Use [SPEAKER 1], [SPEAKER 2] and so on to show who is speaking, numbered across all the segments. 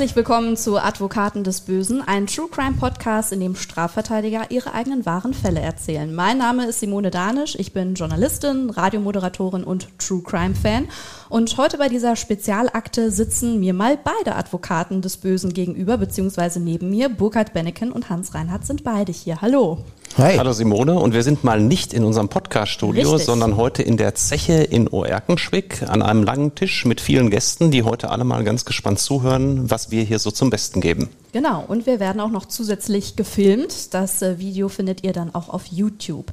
[SPEAKER 1] Herzlich willkommen zu Advokaten des Bösen, ein True Crime Podcast, in dem Strafverteidiger ihre eigenen wahren Fälle erzählen. Mein Name ist Simone Danisch, ich bin Journalistin, Radiomoderatorin und True Crime Fan. Und heute bei dieser Spezialakte sitzen mir mal beide Advokaten des Bösen gegenüber, beziehungsweise neben mir. Burkhard Benneken und Hans Reinhardt sind beide hier. Hallo.
[SPEAKER 2] Hi. Hallo Simone und wir sind mal nicht in unserem Podcast-Studio, sondern heute in der Zeche in Oerkenschwick an einem langen Tisch mit vielen Gästen, die heute alle mal ganz gespannt zuhören, was wir hier so zum Besten geben.
[SPEAKER 1] Genau, und wir werden auch noch zusätzlich gefilmt. Das äh, Video findet ihr dann auch auf YouTube.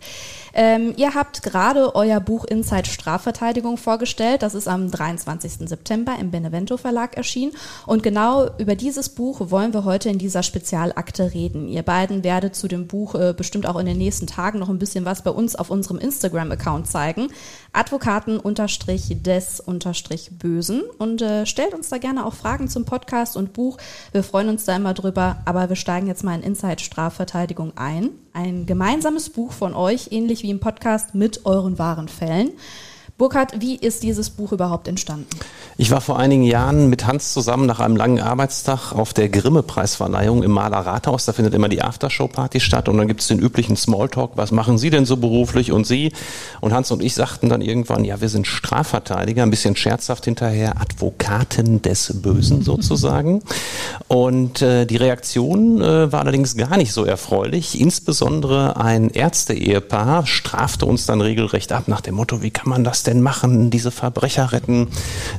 [SPEAKER 1] Ähm, ihr habt gerade euer Buch Inside Strafverteidigung vorgestellt. Das ist am 23. September im Benevento Verlag erschienen. Und genau über dieses Buch wollen wir heute in dieser Spezialakte reden. Ihr beiden werdet zu dem Buch äh, bestimmt auch in den nächsten Tagen noch ein bisschen was bei uns auf unserem Instagram-Account zeigen. Advokaten-des-bösen. Und äh, stellt uns da gerne auch Fragen zum Podcast und Buch. Wir freuen uns da immer drüber. Aber wir steigen jetzt mal in Inside Strafverteidigung ein. Ein gemeinsames Buch von euch, ähnlich wie im Podcast, mit euren wahren Fällen. Burkhard, wie ist dieses Buch überhaupt entstanden?
[SPEAKER 2] Ich war vor einigen Jahren mit Hans zusammen nach einem langen Arbeitstag auf der Grimme-Preisverleihung im Maler Rathaus. Da findet immer die Aftershow-Party statt und dann gibt es den üblichen Smalltalk. Was machen Sie denn so beruflich und Sie? Und Hans und ich sagten dann irgendwann, ja, wir sind Strafverteidiger, ein bisschen scherzhaft hinterher, Advokaten des Bösen sozusagen. Und äh, die Reaktion äh, war allerdings gar nicht so erfreulich. Insbesondere ein Ärzte-Ehepaar strafte uns dann regelrecht ab nach dem Motto, wie kann man das denn machen, diese Verbrecher retten?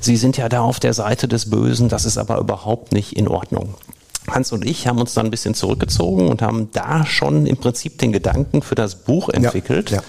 [SPEAKER 2] Sie sind ja da auf der Seite des Bösen, das ist aber überhaupt nicht in Ordnung. Hans und ich haben uns dann ein bisschen zurückgezogen und haben da schon im Prinzip den Gedanken für das Buch entwickelt ja, ja.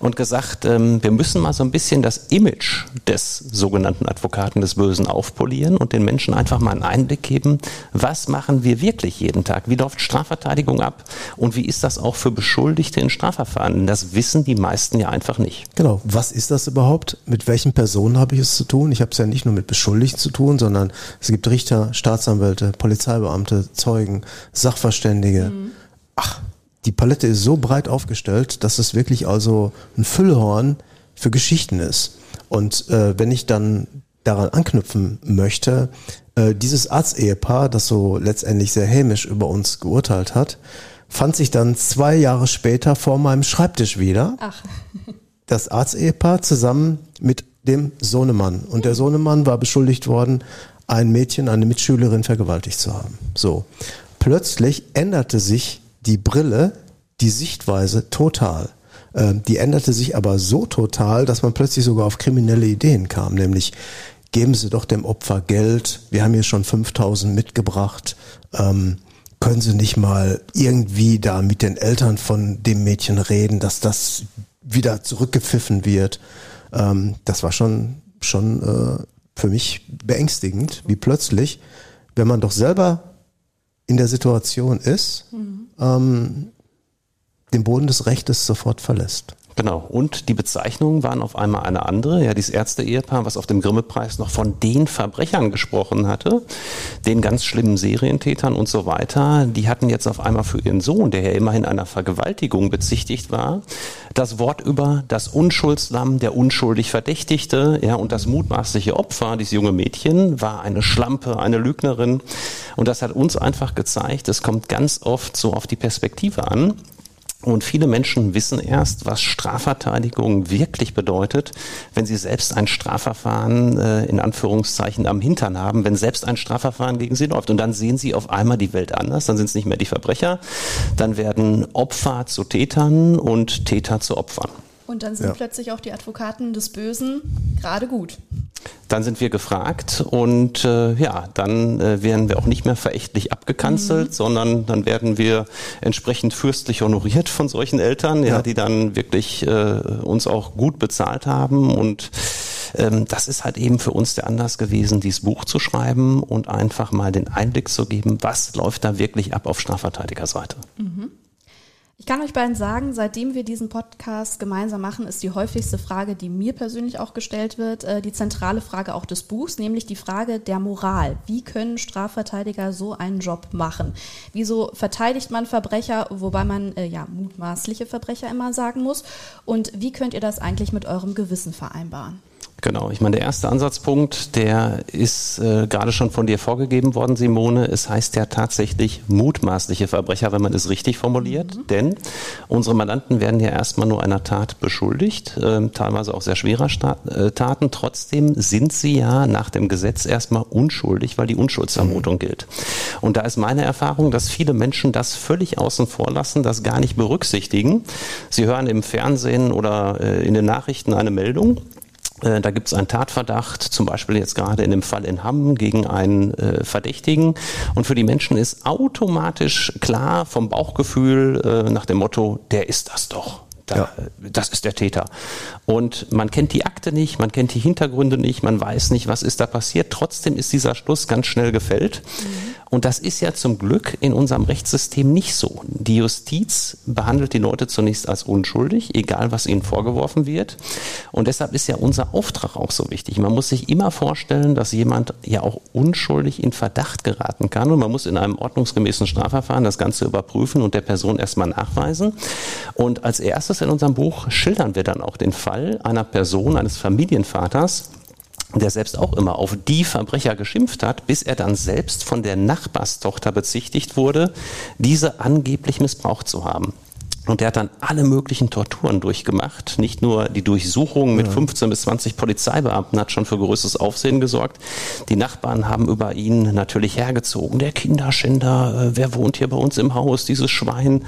[SPEAKER 2] und gesagt, ähm, wir müssen mal so ein bisschen das Image des sogenannten Advokaten des Bösen aufpolieren und den Menschen einfach mal einen Einblick geben, was machen wir wirklich jeden Tag, wie läuft Strafverteidigung ab und wie ist das auch für Beschuldigte in Strafverfahren. Das wissen die meisten ja einfach nicht.
[SPEAKER 3] Genau, was ist das überhaupt? Mit welchen Personen habe ich es zu tun? Ich habe es ja nicht nur mit Beschuldigten zu tun, sondern es gibt Richter, Staatsanwälte, Polizeibeamte, Beamte, Zeugen, Sachverständige. Mhm. Ach, die Palette ist so breit aufgestellt, dass es wirklich also ein Füllhorn für Geschichten ist. Und äh, wenn ich dann daran anknüpfen möchte, äh, dieses Arztehepaar, das so letztendlich sehr hämisch über uns geurteilt hat, fand sich dann zwei Jahre später vor meinem Schreibtisch wieder. Ach. Das Arztehepaar zusammen mit dem Sohnemann. Und der Sohnemann war beschuldigt worden, ein Mädchen, eine Mitschülerin vergewaltigt zu haben. So. Plötzlich änderte sich die Brille, die Sichtweise total. Ähm, die änderte sich aber so total, dass man plötzlich sogar auf kriminelle Ideen kam, nämlich geben Sie doch dem Opfer Geld, wir haben hier schon 5000 mitgebracht, ähm, können Sie nicht mal irgendwie da mit den Eltern von dem Mädchen reden, dass das wieder zurückgepfiffen wird. Ähm, das war schon, schon äh, für mich beängstigend, wie plötzlich, wenn man doch selber in der Situation ist, mhm. ähm, den Boden des Rechtes sofort verlässt.
[SPEAKER 2] Genau. Und die Bezeichnungen waren auf einmal eine andere. Ja, dieses Ärzte-Ehepaar, was auf dem Grimme-Preis noch von den Verbrechern gesprochen hatte, den ganz schlimmen Serientätern und so weiter, die hatten jetzt auf einmal für ihren Sohn, der ja immerhin einer Vergewaltigung bezichtigt war, das Wort über das Unschuldslamm, der unschuldig Verdächtigte, ja, und das mutmaßliche Opfer, dieses junge Mädchen, war eine Schlampe, eine Lügnerin. Und das hat uns einfach gezeigt, es kommt ganz oft so auf die Perspektive an. Und viele Menschen wissen erst, was Strafverteidigung wirklich bedeutet, wenn sie selbst ein Strafverfahren äh, in Anführungszeichen am Hintern haben, wenn selbst ein Strafverfahren gegen sie läuft. Und dann sehen sie auf einmal die Welt anders. Dann sind es nicht mehr die Verbrecher, dann werden Opfer zu Tätern und Täter zu Opfern.
[SPEAKER 1] Und dann sind ja. plötzlich auch die Advokaten des Bösen gerade gut.
[SPEAKER 2] Dann sind wir gefragt und äh, ja, dann äh, werden wir auch nicht mehr verächtlich abgekanzelt, mhm. sondern dann werden wir entsprechend fürstlich honoriert von solchen Eltern, ja, ja die dann wirklich äh, uns auch gut bezahlt haben und ähm, das ist halt eben für uns der Anlass gewesen, dieses Buch zu schreiben und einfach mal den Einblick zu geben, was läuft da wirklich ab auf Strafverteidigerseite. Mhm.
[SPEAKER 1] Ich kann euch beiden sagen, seitdem wir diesen Podcast gemeinsam machen, ist die häufigste Frage, die mir persönlich auch gestellt wird, äh, die zentrale Frage auch des Buchs, nämlich die Frage der Moral. Wie können Strafverteidiger so einen Job machen? Wieso verteidigt man Verbrecher, wobei man äh, ja mutmaßliche Verbrecher immer sagen muss? Und wie könnt ihr das eigentlich mit eurem Gewissen vereinbaren?
[SPEAKER 2] Genau, ich meine, der erste Ansatzpunkt, der ist äh, gerade schon von dir vorgegeben worden, Simone. Es heißt ja tatsächlich mutmaßliche Verbrecher, wenn man es richtig formuliert. Mhm. Denn unsere Mandanten werden ja erstmal nur einer Tat beschuldigt, äh, teilweise auch sehr schwerer Sta äh, Taten. Trotzdem sind sie ja nach dem Gesetz erstmal unschuldig, weil die Unschuldsvermutung mhm. gilt. Und da ist meine Erfahrung, dass viele Menschen das völlig außen vor lassen, das gar nicht berücksichtigen. Sie hören im Fernsehen oder äh, in den Nachrichten eine Meldung da gibt es einen Tatverdacht, zum Beispiel jetzt gerade in dem Fall in Hamm gegen einen äh, Verdächtigen. Und für die Menschen ist automatisch klar vom Bauchgefühl äh, nach dem Motto, der ist das doch. Da, ja. Das ist der Täter. Und man kennt die Akte nicht, man kennt die Hintergründe nicht, man weiß nicht, was ist da passiert. Trotzdem ist dieser Schluss ganz schnell gefällt. Mhm. Und das ist ja zum Glück in unserem Rechtssystem nicht so. Die Justiz behandelt die Leute zunächst als unschuldig, egal was ihnen vorgeworfen wird. Und deshalb ist ja unser Auftrag auch so wichtig. Man muss sich immer vorstellen, dass jemand ja auch unschuldig in Verdacht geraten kann. Und man muss in einem ordnungsgemäßen Strafverfahren das Ganze überprüfen und der Person erstmal nachweisen. Und als erstes in unserem Buch schildern wir dann auch den Fall einer Person, eines Familienvaters, der selbst auch immer auf die Verbrecher geschimpft hat, bis er dann selbst von der Nachbarstochter bezichtigt wurde, diese angeblich missbraucht zu haben. Und der hat dann alle möglichen Torturen durchgemacht. Nicht nur die Durchsuchung mit ja. 15 bis 20 Polizeibeamten hat schon für größeres Aufsehen gesorgt. Die Nachbarn haben über ihn natürlich hergezogen. Der Kinderschänder, äh, wer wohnt hier bei uns im Haus, dieses Schwein.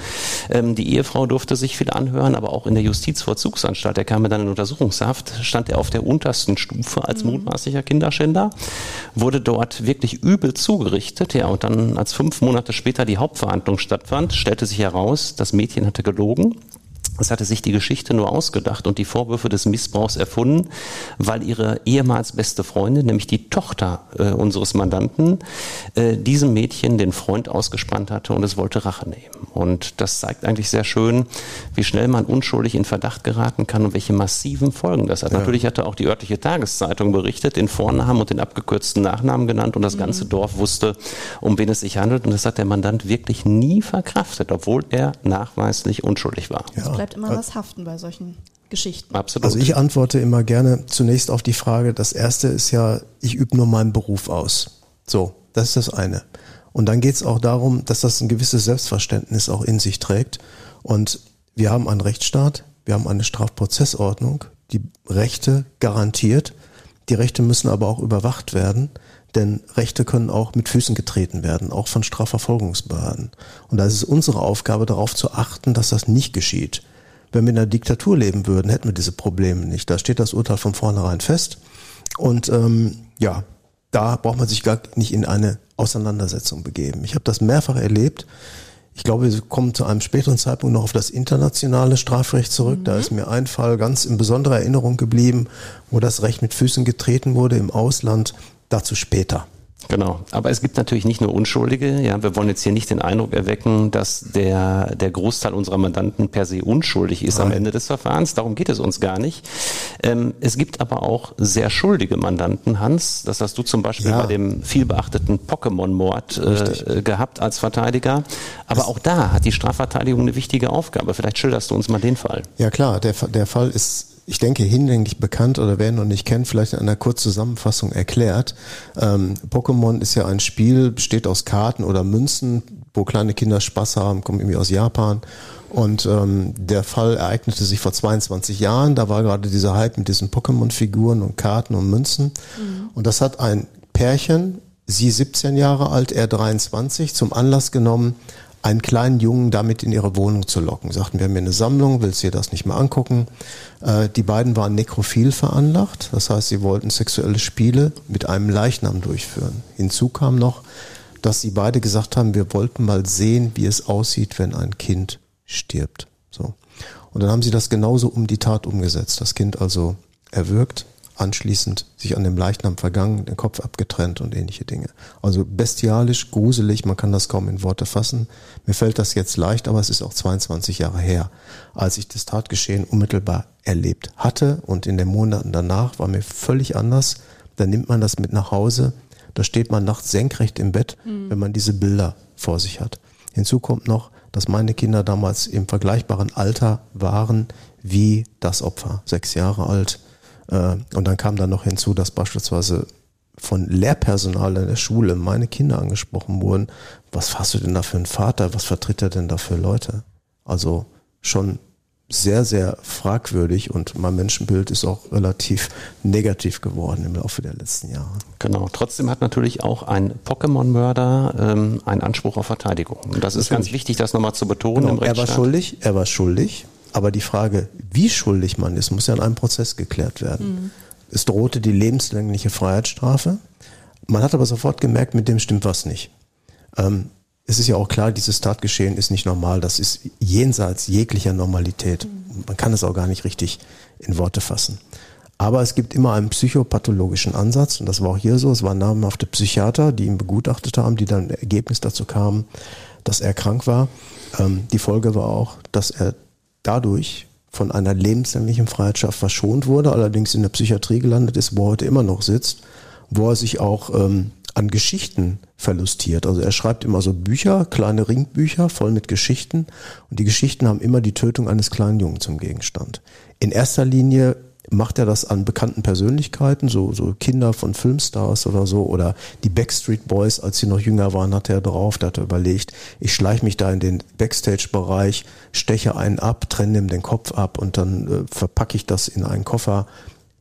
[SPEAKER 2] Ähm, die Ehefrau durfte sich viel anhören, aber auch in der Justizvollzugsanstalt, der kam dann in Untersuchungshaft, stand er auf der untersten Stufe als mhm. mutmaßlicher Kinderschänder, wurde dort wirklich übel zugerichtet. Ja, und dann, als fünf Monate später die Hauptverhandlung stattfand, stellte sich heraus, das Mädchen hatte gelogen. Es hatte sich die Geschichte nur ausgedacht und die Vorwürfe des Missbrauchs erfunden, weil ihre ehemals beste Freundin, nämlich die Tochter äh, unseres Mandanten, äh, diesem Mädchen den Freund ausgespannt hatte und es wollte Rache nehmen. Und das zeigt eigentlich sehr schön, wie schnell man unschuldig in Verdacht geraten kann und welche massiven Folgen das hat. Ja. Natürlich hatte auch die örtliche Tageszeitung berichtet, den Vornamen und den abgekürzten Nachnamen genannt und das ganze mhm. Dorf wusste, um wen es sich handelt. Und das hat der Mandant wirklich nie verkraftet, obwohl er nachweislich unschuldig war.
[SPEAKER 1] Ja bleibt immer was haften bei solchen Geschichten.
[SPEAKER 3] Absolut. Also ich antworte immer gerne zunächst auf die Frage, das erste ist ja, ich übe nur meinen Beruf aus. So, das ist das eine. Und dann geht es auch darum, dass das ein gewisses Selbstverständnis auch in sich trägt. Und wir haben einen Rechtsstaat, wir haben eine Strafprozessordnung, die Rechte garantiert. Die Rechte müssen aber auch überwacht werden. Denn Rechte können auch mit Füßen getreten werden, auch von Strafverfolgungsbehörden. Und da ist es unsere Aufgabe, darauf zu achten, dass das nicht geschieht. Wenn wir in einer Diktatur leben würden, hätten wir diese Probleme nicht. Da steht das Urteil von vornherein fest. Und ähm, ja, da braucht man sich gar nicht in eine Auseinandersetzung begeben. Ich habe das mehrfach erlebt. Ich glaube, wir kommen zu einem späteren Zeitpunkt noch auf das internationale Strafrecht zurück. Mhm. Da ist mir ein Fall ganz in besonderer Erinnerung geblieben, wo das Recht mit Füßen getreten wurde im Ausland. Dazu später.
[SPEAKER 2] Genau. Aber es gibt natürlich nicht nur Unschuldige. Ja, wir wollen jetzt hier nicht den Eindruck erwecken, dass der, der Großteil unserer Mandanten per se unschuldig ist Nein. am Ende des Verfahrens. Darum geht es uns gar nicht. Ähm, es gibt aber auch sehr schuldige Mandanten, Hans. Das hast du zum Beispiel ja. bei dem vielbeachteten Pokémon-Mord äh, gehabt als Verteidiger. Aber es auch da hat die Strafverteidigung eine wichtige Aufgabe. Vielleicht schilderst du uns mal den Fall.
[SPEAKER 3] Ja klar, der, der Fall ist ich denke, hinlänglich bekannt oder wer ihn noch nicht kennt, vielleicht in einer Kurzzusammenfassung erklärt. Ähm, Pokémon ist ja ein Spiel, besteht aus Karten oder Münzen, wo kleine Kinder Spaß haben, kommt irgendwie aus Japan. Und ähm, der Fall ereignete sich vor 22 Jahren. Da war gerade dieser Hype mit diesen Pokémon-Figuren und Karten und Münzen. Mhm. Und das hat ein Pärchen, sie 17 Jahre alt, er 23, zum Anlass genommen, einen kleinen Jungen damit in ihre Wohnung zu locken. Sagten, wir haben hier eine Sammlung, willst du dir das nicht mehr angucken? Äh, die beiden waren nekrophil veranlagt, das heißt, sie wollten sexuelle Spiele mit einem Leichnam durchführen. Hinzu kam noch, dass sie beide gesagt haben, wir wollten mal sehen, wie es aussieht, wenn ein Kind stirbt. So. Und dann haben sie das genauso um die Tat umgesetzt. Das Kind also erwürgt, anschließend sich an dem Leichnam vergangen, den Kopf abgetrennt und ähnliche Dinge. Also bestialisch, gruselig, man kann das kaum in Worte fassen. Mir fällt das jetzt leicht, aber es ist auch 22 Jahre her, als ich das Tatgeschehen unmittelbar erlebt hatte und in den Monaten danach war mir völlig anders. Da nimmt man das mit nach Hause, da steht man nachts senkrecht im Bett, mhm. wenn man diese Bilder vor sich hat. Hinzu kommt noch, dass meine Kinder damals im vergleichbaren Alter waren wie das Opfer, sechs Jahre alt, und dann kam dann noch hinzu, dass beispielsweise von Lehrpersonal in der Schule meine Kinder angesprochen wurden. Was hast du denn da für einen Vater? Was vertritt er denn da für Leute? Also schon sehr, sehr fragwürdig und mein Menschenbild ist auch relativ negativ geworden im Laufe der letzten Jahre.
[SPEAKER 2] Genau. Trotzdem hat natürlich auch ein Pokémon-Mörder ähm, einen Anspruch auf Verteidigung. Und das ist ganz wichtig, das nochmal zu betonen
[SPEAKER 3] genau. im Rechtsstaat. Er war schuldig, er war schuldig. Aber die Frage, wie schuldig man ist, muss ja in einem Prozess geklärt werden. Mhm. Es drohte die lebenslängliche Freiheitsstrafe. Man hat aber sofort gemerkt, mit dem stimmt was nicht. Ähm, es ist ja auch klar, dieses Tatgeschehen ist nicht normal. Das ist jenseits jeglicher Normalität. Mhm. Man kann es auch gar nicht richtig in Worte fassen. Aber es gibt immer einen psychopathologischen Ansatz und das war auch hier so. Es waren namhafte Psychiater, die ihn begutachtet haben, die dann ein Ergebnis dazu kamen, dass er krank war. Ähm, die Folge war auch, dass er dadurch von einer lebenslänglichen Freiheitsstrafe verschont wurde, allerdings in der Psychiatrie gelandet ist, wo er heute immer noch sitzt, wo er sich auch ähm, an Geschichten verlustiert. Also er schreibt immer so Bücher, kleine Ringbücher voll mit Geschichten und die Geschichten haben immer die Tötung eines kleinen Jungen zum Gegenstand. In erster Linie macht er das an bekannten Persönlichkeiten, so, so Kinder von Filmstars oder so, oder die Backstreet Boys, als sie noch jünger waren, hat er drauf, da hat er überlegt, ich schleiche mich da in den Backstage-Bereich, steche einen ab, trenne ihm den Kopf ab und dann äh, verpacke ich das in einen Koffer.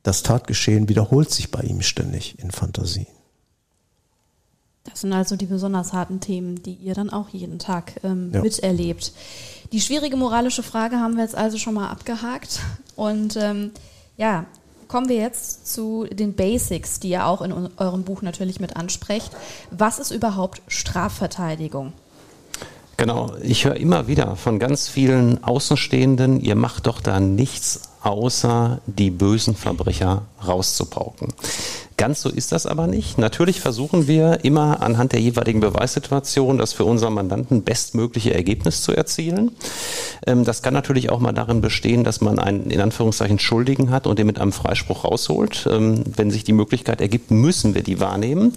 [SPEAKER 3] Das Tatgeschehen wiederholt sich bei ihm ständig in Fantasien.
[SPEAKER 1] Das sind also die besonders harten Themen, die ihr dann auch jeden Tag ähm, ja. miterlebt. Die schwierige moralische Frage haben wir jetzt also schon mal abgehakt. Und ähm, ja, kommen wir jetzt zu den Basics, die ihr auch in eurem Buch natürlich mit ansprecht. Was ist überhaupt Strafverteidigung?
[SPEAKER 2] Genau, ich höre immer wieder von ganz vielen Außenstehenden, ihr macht doch da nichts außer die bösen Verbrecher rauszupauken. Ganz so ist das aber nicht. Natürlich versuchen wir immer anhand der jeweiligen Beweissituation das für unseren Mandanten bestmögliche Ergebnis zu erzielen. Ähm, das kann natürlich auch mal darin bestehen, dass man einen in Anführungszeichen Schuldigen hat und den mit einem Freispruch rausholt. Ähm, wenn sich die Möglichkeit ergibt, müssen wir die wahrnehmen.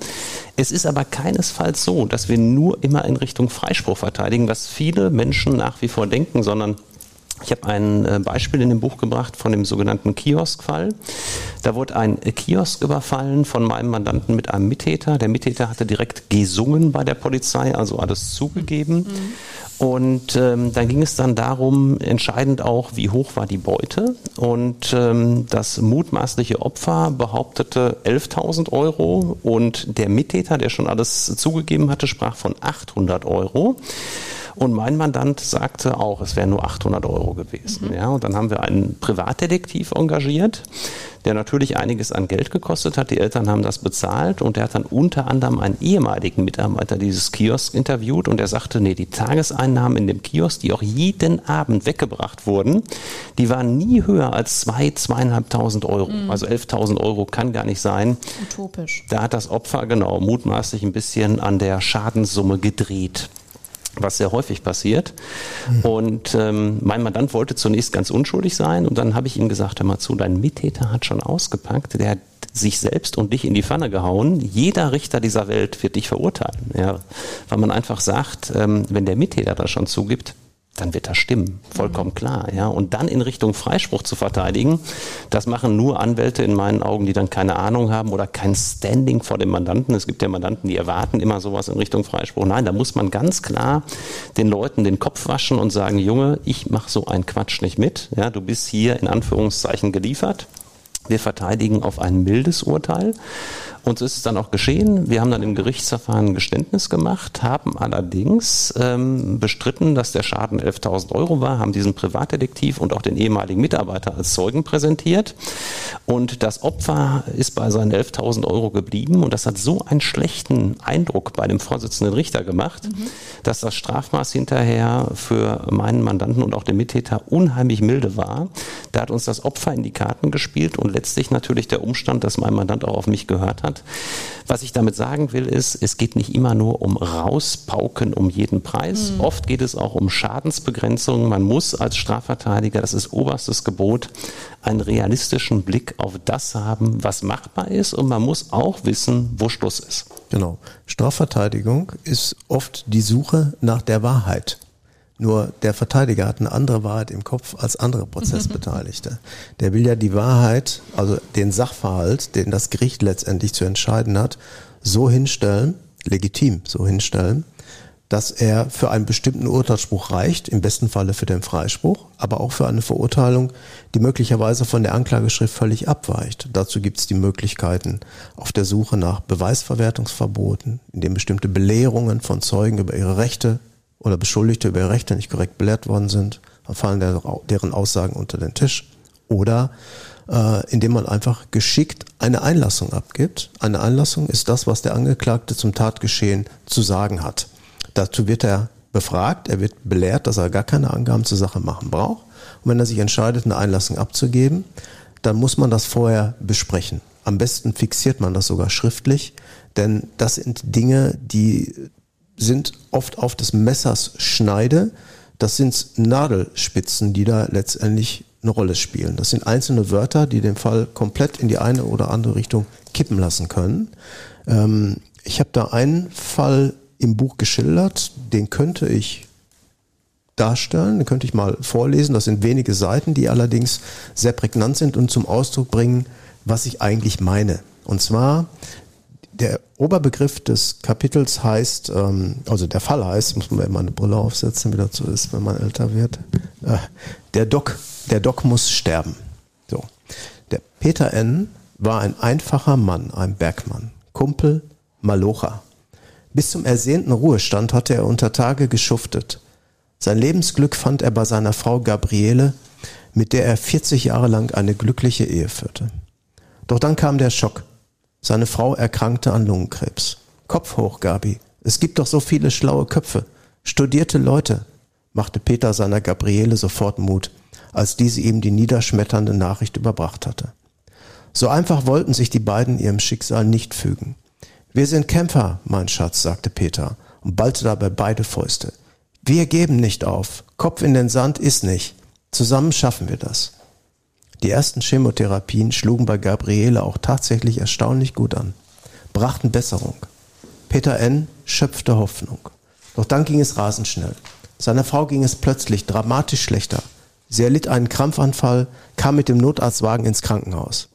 [SPEAKER 2] Es ist aber keinesfalls so, dass wir nur immer in Richtung Freispruch verteidigen, was viele Menschen nach wie vor denken, sondern ich habe ein äh, Beispiel in dem Buch gebracht von dem sogenannten Kioskfall. Da wurde ein Kiosk überfallen von meinem Mandanten mit einem Mittäter. Der Mittäter hatte direkt gesungen bei der Polizei, also alles zugegeben. Mhm. Und ähm, dann ging es dann darum, entscheidend auch, wie hoch war die Beute. Und ähm, das mutmaßliche Opfer behauptete 11.000 Euro und der Mittäter, der schon alles zugegeben hatte, sprach von 800 Euro. Und mein Mandant sagte auch, es wären nur 800 Euro gewesen. Mhm. Ja, und dann haben wir einen Privatdetektiv engagiert, der natürlich einiges an Geld gekostet hat. Die Eltern haben das bezahlt und der hat dann unter anderem einen ehemaligen Mitarbeiter dieses Kiosks interviewt und er sagte, nee, die Tageseinnahmen in dem Kiosk, die auch jeden Abend weggebracht wurden, die waren nie höher als zwei, zweieinhalbtausend Euro. Mhm. Also 11.000 Euro kann gar nicht sein.
[SPEAKER 1] Utopisch.
[SPEAKER 2] Da hat das Opfer genau mutmaßlich ein bisschen an der Schadenssumme gedreht was sehr häufig passiert. Und ähm, mein Mandant wollte zunächst ganz unschuldig sein und dann habe ich ihm gesagt, hör mal zu, dein Mittäter hat schon ausgepackt, der hat sich selbst und dich in die Pfanne gehauen. Jeder Richter dieser Welt wird dich verurteilen. Ja, weil man einfach sagt, ähm, wenn der Mittäter das schon zugibt, dann wird das stimmen. Vollkommen klar, ja. Und dann in Richtung Freispruch zu verteidigen, das machen nur Anwälte in meinen Augen, die dann keine Ahnung haben oder kein Standing vor dem Mandanten. Es gibt ja Mandanten, die erwarten immer sowas in Richtung Freispruch. Nein, da muss man ganz klar den Leuten den Kopf waschen und sagen, Junge, ich mache so einen Quatsch nicht mit. Ja, du bist hier in Anführungszeichen geliefert. Wir verteidigen auf ein mildes Urteil. Und so ist es dann auch geschehen. Wir haben dann im Gerichtsverfahren ein Geständnis gemacht, haben allerdings ähm, bestritten, dass der Schaden 11.000 Euro war, haben diesen Privatdetektiv und auch den ehemaligen Mitarbeiter als Zeugen präsentiert. Und das Opfer ist bei seinen 11.000 Euro geblieben. Und das hat so einen schlechten Eindruck bei dem Vorsitzenden Richter gemacht, mhm. dass das Strafmaß hinterher für meinen Mandanten und auch den Mittäter unheimlich milde war. Da hat uns das Opfer in die Karten gespielt und letztlich natürlich der Umstand, dass mein Mandant auch auf mich gehört hat, was ich damit sagen will, ist, es geht nicht immer nur um Rauspauken um jeden Preis. Mhm. Oft geht es auch um Schadensbegrenzung. Man muss als Strafverteidiger, das ist oberstes Gebot, einen realistischen Blick auf das haben, was machbar ist. Und man muss auch wissen, wo Schluss ist.
[SPEAKER 3] Genau. Strafverteidigung ist oft die Suche nach der Wahrheit. Nur der Verteidiger hat eine andere Wahrheit im Kopf als andere Prozessbeteiligte. Der will ja die Wahrheit, also den Sachverhalt, den das Gericht letztendlich zu entscheiden hat, so hinstellen, legitim so hinstellen, dass er für einen bestimmten Urteilsspruch reicht, im besten Falle für den Freispruch, aber auch für eine Verurteilung, die möglicherweise von der Anklageschrift völlig abweicht. Dazu gibt es die Möglichkeiten auf der Suche nach Beweisverwertungsverboten, in dem bestimmte Belehrungen von Zeugen über ihre Rechte oder Beschuldigte über ihre Rechte nicht korrekt belehrt worden sind, dann fallen der, deren Aussagen unter den Tisch. Oder äh, indem man einfach geschickt eine Einlassung abgibt. Eine Einlassung ist das, was der Angeklagte zum Tatgeschehen zu sagen hat. Dazu wird er befragt, er wird belehrt, dass er gar keine Angaben zur Sache machen braucht. Und wenn er sich entscheidet, eine Einlassung abzugeben, dann muss man das vorher besprechen. Am besten fixiert man das sogar schriftlich, denn das sind Dinge, die sind oft auf des Messers Schneide. Das sind Nadelspitzen, die da letztendlich eine Rolle spielen. Das sind einzelne Wörter, die den Fall komplett in die eine oder andere Richtung kippen lassen können. Ähm, ich habe da einen Fall im Buch geschildert, den könnte ich darstellen, den könnte ich mal vorlesen. Das sind wenige Seiten, die allerdings sehr prägnant sind und zum Ausdruck bringen, was ich eigentlich meine. Und zwar der Oberbegriff des Kapitels heißt, ähm, also der Fall heißt, muss man immer eine Brille aufsetzen, wie das so ist, wenn man älter wird. Äh, der Doc, der Doc muss sterben. So. Der Peter N. war ein einfacher Mann, ein Bergmann, Kumpel, Malocher. Bis zum ersehnten Ruhestand hatte er unter Tage geschuftet. Sein Lebensglück fand er bei seiner Frau Gabriele, mit der er 40 Jahre lang eine glückliche Ehe führte. Doch dann kam der Schock. Seine Frau erkrankte an Lungenkrebs. Kopf hoch, Gabi. Es gibt doch so viele schlaue Köpfe. Studierte Leute, machte Peter seiner Gabriele sofort Mut, als diese ihm die niederschmetternde Nachricht überbracht hatte. So einfach wollten sich die beiden ihrem Schicksal nicht fügen. Wir sind Kämpfer, mein Schatz, sagte Peter und ballte dabei beide Fäuste. Wir geben nicht auf. Kopf in den Sand ist nicht. Zusammen schaffen wir das. Die ersten Chemotherapien schlugen bei Gabriele auch tatsächlich erstaunlich gut an, brachten Besserung. Peter N. schöpfte Hoffnung. Doch dann ging es rasend schnell. Seiner Frau ging es plötzlich dramatisch schlechter. Sie erlitt einen Krampfanfall, kam mit dem Notarztwagen ins Krankenhaus.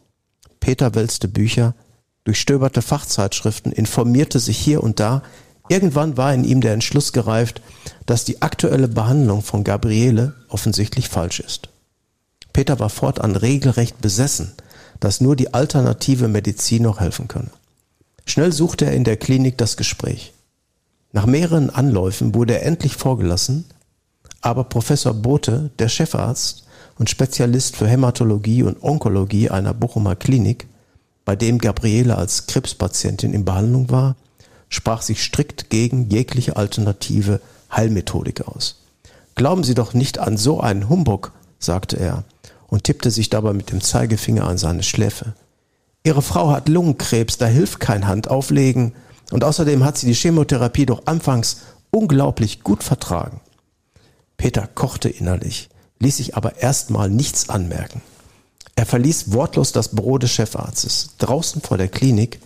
[SPEAKER 3] Peter wälzte Bücher, durchstöberte Fachzeitschriften, informierte sich hier und da. Irgendwann war in ihm der Entschluss gereift, dass die aktuelle Behandlung von Gabriele offensichtlich falsch ist. Peter war fortan regelrecht besessen, dass nur die alternative Medizin noch helfen könne. Schnell suchte er in der Klinik das Gespräch. Nach mehreren Anläufen wurde er endlich vorgelassen, aber Professor Bote, der Chefarzt und Spezialist für Hämatologie und Onkologie einer Bochumer Klinik, bei dem Gabriele als Krebspatientin in Behandlung war, sprach sich strikt gegen jegliche alternative Heilmethodik aus. Glauben Sie doch nicht an so einen Humbug, sagte er und tippte sich dabei mit dem Zeigefinger an seine Schläfe. Ihre Frau hat Lungenkrebs, da hilft kein Handauflegen und außerdem hat sie die Chemotherapie doch anfangs unglaublich gut vertragen. Peter kochte innerlich, ließ sich aber erstmal nichts anmerken. Er verließ wortlos das Büro des Chefarztes. Draußen vor der Klinik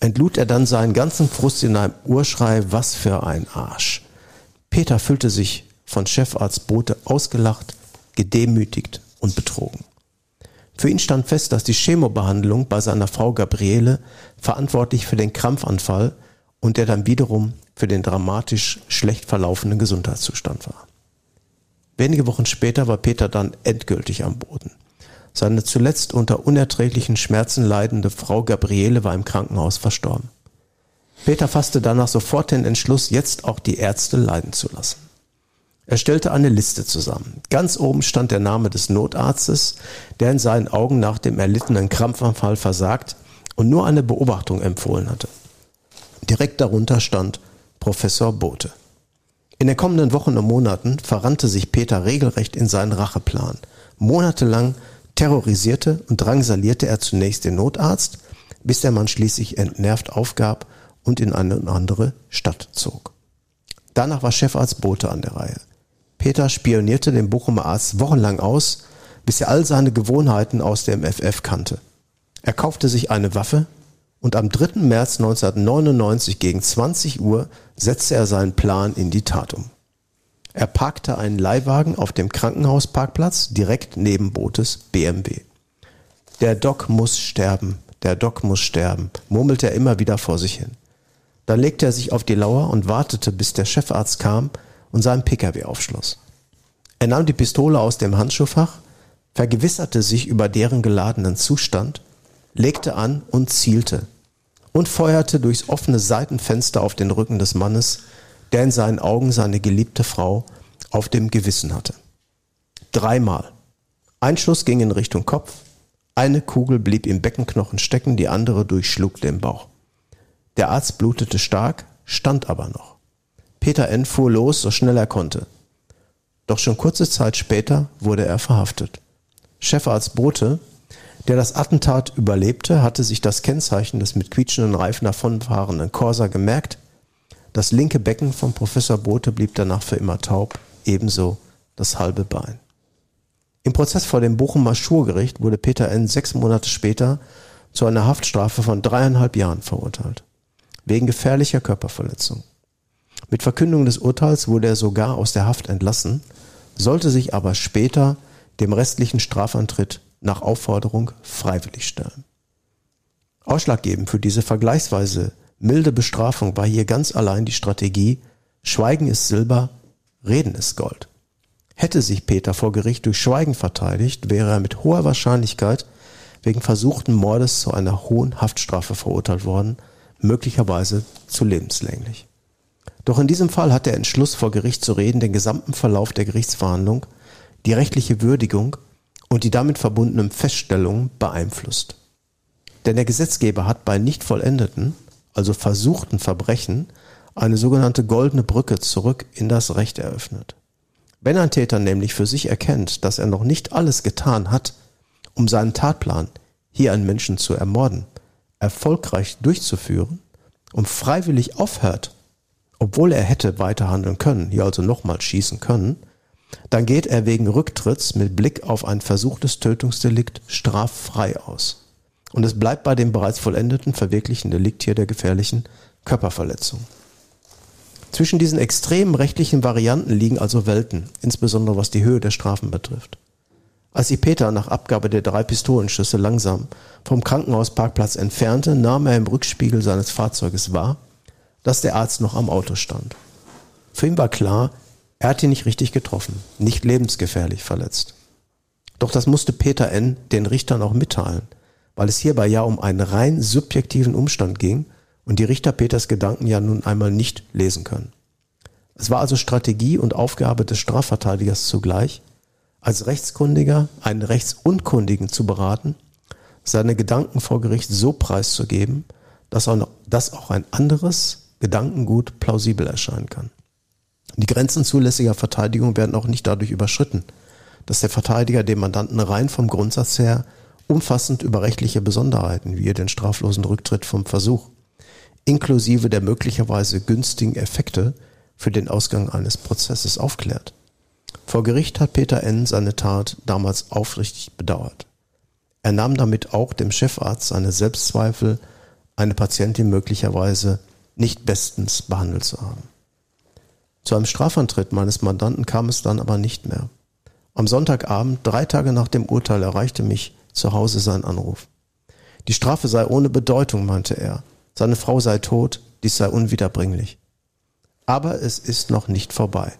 [SPEAKER 3] entlud er dann seinen ganzen Frust in einem Urschrei, was für ein Arsch. Peter fühlte sich von Chefarzt Bote ausgelacht, gedemütigt und betrogen. Für ihn stand fest, dass die Chemobehandlung bei seiner Frau Gabriele verantwortlich für den Krampfanfall und der dann wiederum für den dramatisch schlecht verlaufenden Gesundheitszustand war. Wenige Wochen später war Peter dann endgültig am Boden. Seine zuletzt unter unerträglichen Schmerzen leidende Frau Gabriele war im Krankenhaus verstorben. Peter fasste danach sofort den Entschluss, jetzt auch die Ärzte leiden zu lassen. Er stellte eine Liste zusammen. Ganz oben stand der Name des Notarztes, der in seinen Augen nach dem erlittenen Krampfanfall versagt und nur eine Beobachtung empfohlen hatte. Direkt darunter stand Professor Bote. In den kommenden Wochen und Monaten verrannte sich Peter regelrecht in seinen Racheplan. Monatelang terrorisierte und drangsalierte er zunächst den Notarzt, bis der Mann schließlich entnervt aufgab und in eine andere Stadt zog. Danach war Chefarzt Bote an der Reihe. Peter spionierte den Bochumer Arzt wochenlang aus, bis er all seine Gewohnheiten aus dem FF kannte. Er kaufte sich eine Waffe und am 3. März 1999 gegen 20 Uhr setzte er seinen Plan in die Tat um. Er parkte einen Leihwagen auf dem Krankenhausparkplatz direkt neben Botes BMW. Der Doc muss sterben, der Doc muss sterben, murmelte er immer wieder vor sich hin. Dann legte er sich auf die Lauer und wartete, bis der Chefarzt kam und seinen Pkw aufschloss. Er nahm die Pistole aus dem Handschuhfach, vergewisserte sich über deren geladenen Zustand, legte an und zielte und feuerte durchs offene Seitenfenster auf den Rücken des Mannes, der in seinen Augen seine geliebte Frau auf dem Gewissen hatte. Dreimal. Ein Schuss ging in Richtung Kopf, eine Kugel blieb im Beckenknochen stecken, die andere durchschlug den Bauch. Der Arzt blutete stark, stand aber noch. Peter N. fuhr los, so schnell er konnte. Doch schon kurze Zeit später wurde er verhaftet. Chefarzt Bote, der das Attentat überlebte, hatte sich das Kennzeichen des mit quietschenden Reifen davonfahrenden Corsa gemerkt das linke Becken von Professor Bote blieb danach für immer taub, ebenso das halbe Bein. Im Prozess vor dem Bochumer Schurgericht wurde Peter N. sechs Monate später zu einer Haftstrafe von dreieinhalb Jahren verurteilt. Wegen gefährlicher Körperverletzung. Mit Verkündung des Urteils wurde er sogar aus der Haft entlassen, sollte sich aber später dem restlichen Strafantritt nach Aufforderung freiwillig stellen. Ausschlaggebend für diese vergleichsweise Milde Bestrafung war hier ganz allein die Strategie, Schweigen ist Silber, Reden ist Gold. Hätte sich Peter vor Gericht durch Schweigen verteidigt, wäre er mit hoher Wahrscheinlichkeit wegen versuchten Mordes zu einer hohen Haftstrafe verurteilt worden, möglicherweise zu lebenslänglich. Doch in diesem Fall hat der Entschluss vor Gericht zu reden den gesamten Verlauf der Gerichtsverhandlung, die rechtliche Würdigung und die damit verbundenen Feststellungen beeinflusst. Denn der Gesetzgeber hat bei nicht vollendeten, also versuchten Verbrechen, eine sogenannte goldene Brücke zurück in das Recht eröffnet. Wenn ein Täter nämlich für sich erkennt, dass er noch nicht alles getan hat, um seinen Tatplan, hier einen Menschen zu ermorden, erfolgreich durchzuführen und freiwillig aufhört, obwohl er hätte weiter handeln können, hier also nochmal schießen können, dann geht er wegen Rücktritts mit Blick auf ein versuchtes Tötungsdelikt straffrei aus. Und es bleibt bei dem bereits vollendeten verwirklichen Delikt hier der gefährlichen Körperverletzung. Zwischen diesen extremen rechtlichen Varianten liegen also Welten, insbesondere was die Höhe der Strafen betrifft. Als sie Peter nach Abgabe der drei Pistolenschüsse langsam vom Krankenhausparkplatz entfernte, nahm er im Rückspiegel seines Fahrzeuges wahr, dass der Arzt noch am Auto stand. Für ihn war klar, er hat ihn nicht richtig getroffen, nicht lebensgefährlich verletzt. Doch das musste Peter N. den Richtern auch mitteilen – weil es hierbei ja um einen rein subjektiven Umstand ging und die Richter Peters Gedanken ja nun einmal nicht lesen können. Es war also Strategie und Aufgabe des Strafverteidigers zugleich, als Rechtskundiger einen Rechtsunkundigen zu beraten, seine Gedanken vor Gericht so preiszugeben, dass auch, ein anderes Gedankengut plausibel erscheinen kann. Die Grenzen zulässiger Verteidigung werden auch nicht dadurch überschritten, dass der Verteidiger dem Mandanten rein vom Grundsatz her umfassend über rechtliche Besonderheiten, wie den straflosen Rücktritt vom Versuch, inklusive der möglicherweise günstigen Effekte für den Ausgang eines Prozesses aufklärt. Vor Gericht hat Peter N. seine Tat damals aufrichtig bedauert. Er nahm damit auch dem Chefarzt seine Selbstzweifel, eine Patientin möglicherweise nicht bestens behandelt zu haben. Zu einem Strafantritt meines Mandanten kam es dann aber nicht mehr. Am Sonntagabend, drei Tage nach dem Urteil, erreichte mich zu Hause sein Anruf. Die Strafe sei ohne Bedeutung, meinte er. Seine Frau sei tot, dies sei unwiederbringlich. Aber es ist noch nicht vorbei.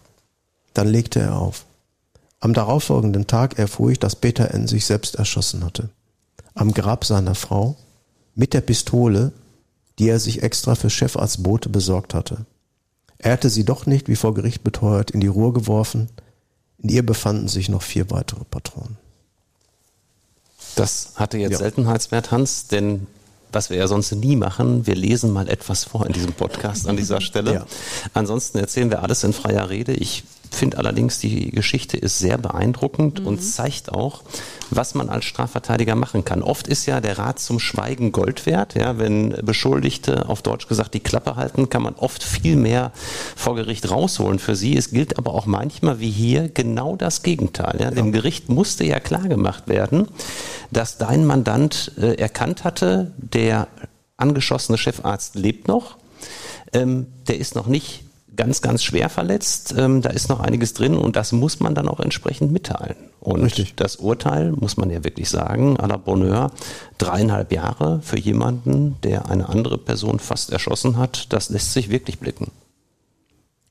[SPEAKER 3] Dann legte er auf. Am darauffolgenden Tag erfuhr ich, dass Peter N. sich selbst erschossen hatte. Am Grab seiner Frau mit der Pistole, die er sich extra für Chefarzt Bote besorgt hatte. Er hatte sie doch nicht, wie vor Gericht beteuert, in die Ruhr geworfen. In ihr befanden sich noch vier weitere Patronen.
[SPEAKER 2] Das hatte jetzt
[SPEAKER 3] Ja.
[SPEAKER 2] Seltenheitswert, Hans, denn was wir ja sonst nie machen, wir lesen mal etwas vor in diesem Podcast an dieser Stelle.
[SPEAKER 3] Ja.
[SPEAKER 2] Ansonsten erzählen wir alles in freier Rede. Ich finde allerdings, die Geschichte ist sehr beeindruckend und zeigt auch, was man als Strafverteidiger machen kann. Oft ist ja der Rat zum Schweigen Gold wert. Ja, wenn Beschuldigte auf Deutsch gesagt die Klappe halten, kann man oft viel mehr vor Gericht rausholen für sie. Es gilt aber auch manchmal wie hier genau das Gegenteil. Ja. Dem Gericht musste ja klar gemacht werden, dass dein Mandant äh, erkannt hatte, der angeschossene Chefarzt lebt noch. Ähm, der ist noch nicht ganz, ganz schwer verletzt. Ähm, da ist noch einiges drin und das muss man dann auch entsprechend mitteilen. Und
[SPEAKER 3] Richtig.
[SPEAKER 2] das Urteil, muss man ja wirklich sagen, à la Bonheur, dreieinhalb Jahre für jemanden, der eine andere Person fast erschossen hat, das lässt sich wirklich blicken.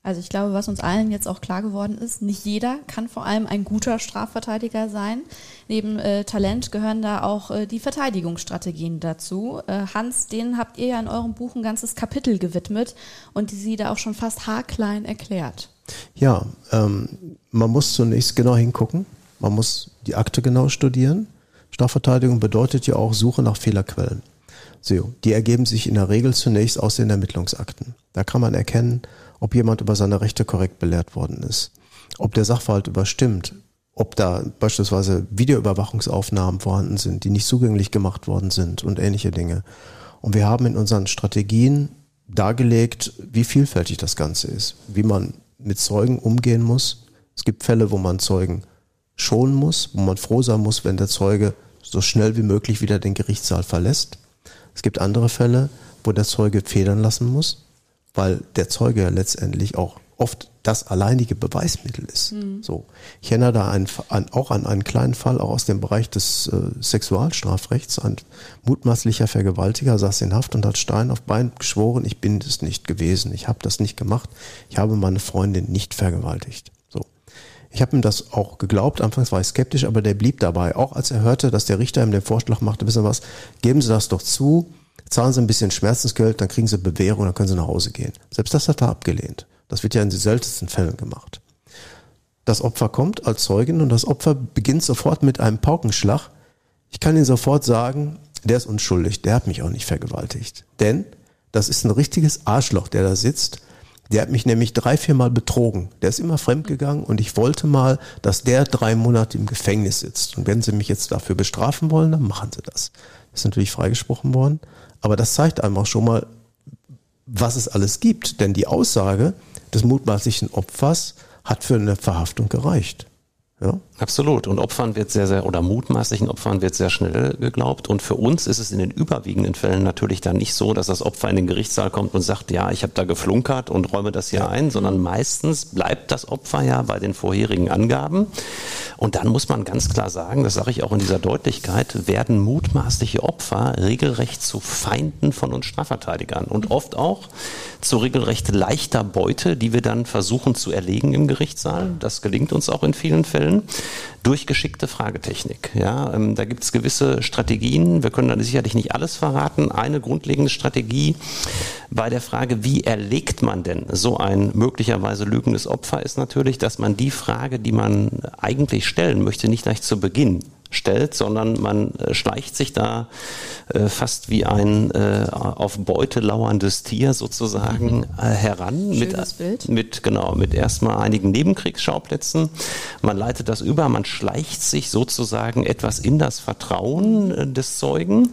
[SPEAKER 1] Also ich glaube, was uns allen jetzt auch klar geworden ist, nicht jeder kann vor allem ein guter Strafverteidiger sein. Neben äh, Talent gehören da auch äh, die Verteidigungsstrategien dazu. Äh, Hans, denen habt ihr ja in eurem Buch ein ganzes Kapitel gewidmet und die sie da auch schon fast haarklein erklärt.
[SPEAKER 3] Ja, ähm, man muss zunächst genau hingucken. Man muss die Akte genau studieren. Strafverteidigung bedeutet ja auch Suche nach Fehlerquellen. So, die ergeben sich in der Regel zunächst aus den Ermittlungsakten. Da kann man erkennen, ob jemand über seine Rechte korrekt belehrt worden ist, ob der Sachverhalt überstimmt, ob da beispielsweise Videoüberwachungsaufnahmen vorhanden sind, die nicht zugänglich gemacht worden sind und ähnliche Dinge. Und wir haben in unseren Strategien dargelegt, wie vielfältig das Ganze ist, wie man mit Zeugen umgehen muss. Es gibt Fälle, wo man Zeugen schonen muss, wo man froh sein muss, wenn der Zeuge so schnell wie möglich wieder den Gerichtssaal verlässt. Es gibt andere Fälle, wo der Zeuge federn lassen muss, weil der Zeuge ja letztendlich auch oft das alleinige Beweismittel ist. So, ich erinnere da einen, an, auch an einen kleinen Fall auch aus dem Bereich des äh, Sexualstrafrechts. Ein mutmaßlicher Vergewaltiger saß in Haft und hat Stein auf Bein geschworen, ich bin es nicht gewesen, ich habe das nicht gemacht, ich habe meine Freundin nicht vergewaltigt. So. Ich habe ihm das auch geglaubt. Anfangs war ich skeptisch, aber der blieb dabei. Auch als er hörte, dass der Richter ihm den Vorschlag machte, wissen Sie was, geben Sie das doch zu, zahlen Sie ein bisschen Schmerzensgeld, dann kriegen Sie Bewährung, dann können Sie nach Hause gehen. Selbst das hat er abgelehnt. Das wird ja in den seltensten Fällen gemacht. Das Opfer kommt als Zeugin und das Opfer beginnt sofort mit einem Paukenschlag. Ich kann Ihnen sofort sagen, der ist unschuldig, der hat mich auch nicht vergewaltigt. Denn das ist ein richtiges Arschloch, der da sitzt. Der hat mich nämlich drei, vier Mal betrogen. Der ist immer fremdgegangen und ich wollte mal, dass der drei Monate im Gefängnis sitzt. Und wenn Sie mich jetzt dafür bestrafen wollen, dann machen Sie das. Das ist natürlich freigesprochen worden. Aber das zeigt einem auch schon mal, was es alles gibt. Denn die Aussage des mutmaßlichen Opfers hat für eine Verhaftung gereicht. Ja?
[SPEAKER 2] Absolut. Und Opfern wird sehr, sehr, oder mutmaßlichen Opfern wird sehr schnell geglaubt. Und für uns ist es in den überwiegenden Fällen natürlich dann nicht so, dass das Opfer in den Gerichtssaal kommt und sagt, ja, ich habe da geflunkert und räume das hier ein, sondern meistens bleibt das Opfer ja bei den vorherigen Angaben. Und dann muss man ganz klar sagen, das sage ich auch in dieser Deutlichkeit, werden mutmaßliche Opfer regelrecht zu Feinden von uns Strafverteidigern und oft auch zu regelrecht leichter Beute, die wir dann versuchen zu erlegen im Gerichtssaal. Das gelingt uns auch in vielen Fällen durch geschickte Fragetechnik. Ja, ähm, da gibt es gewisse Strategien. Wir können da sicherlich nicht alles verraten. Eine grundlegende Strategie bei der Frage, wie erlegt man denn so ein möglicherweise lügendes Opfer, ist natürlich, dass man die Frage, die man eigentlich stellen möchte, nicht gleich zu Beginn stellt, sondern man äh, schleicht sich da äh, fast wie ein äh, auf Beute lauerndes Tier sozusagen äh, heran mit,
[SPEAKER 1] Schönes Bild.
[SPEAKER 2] mit genau mit erstmal einigen Nebenkriegsschauplätzen. Man leitet das über, man schleicht sich sozusagen etwas in das Vertrauen äh, des Zeugen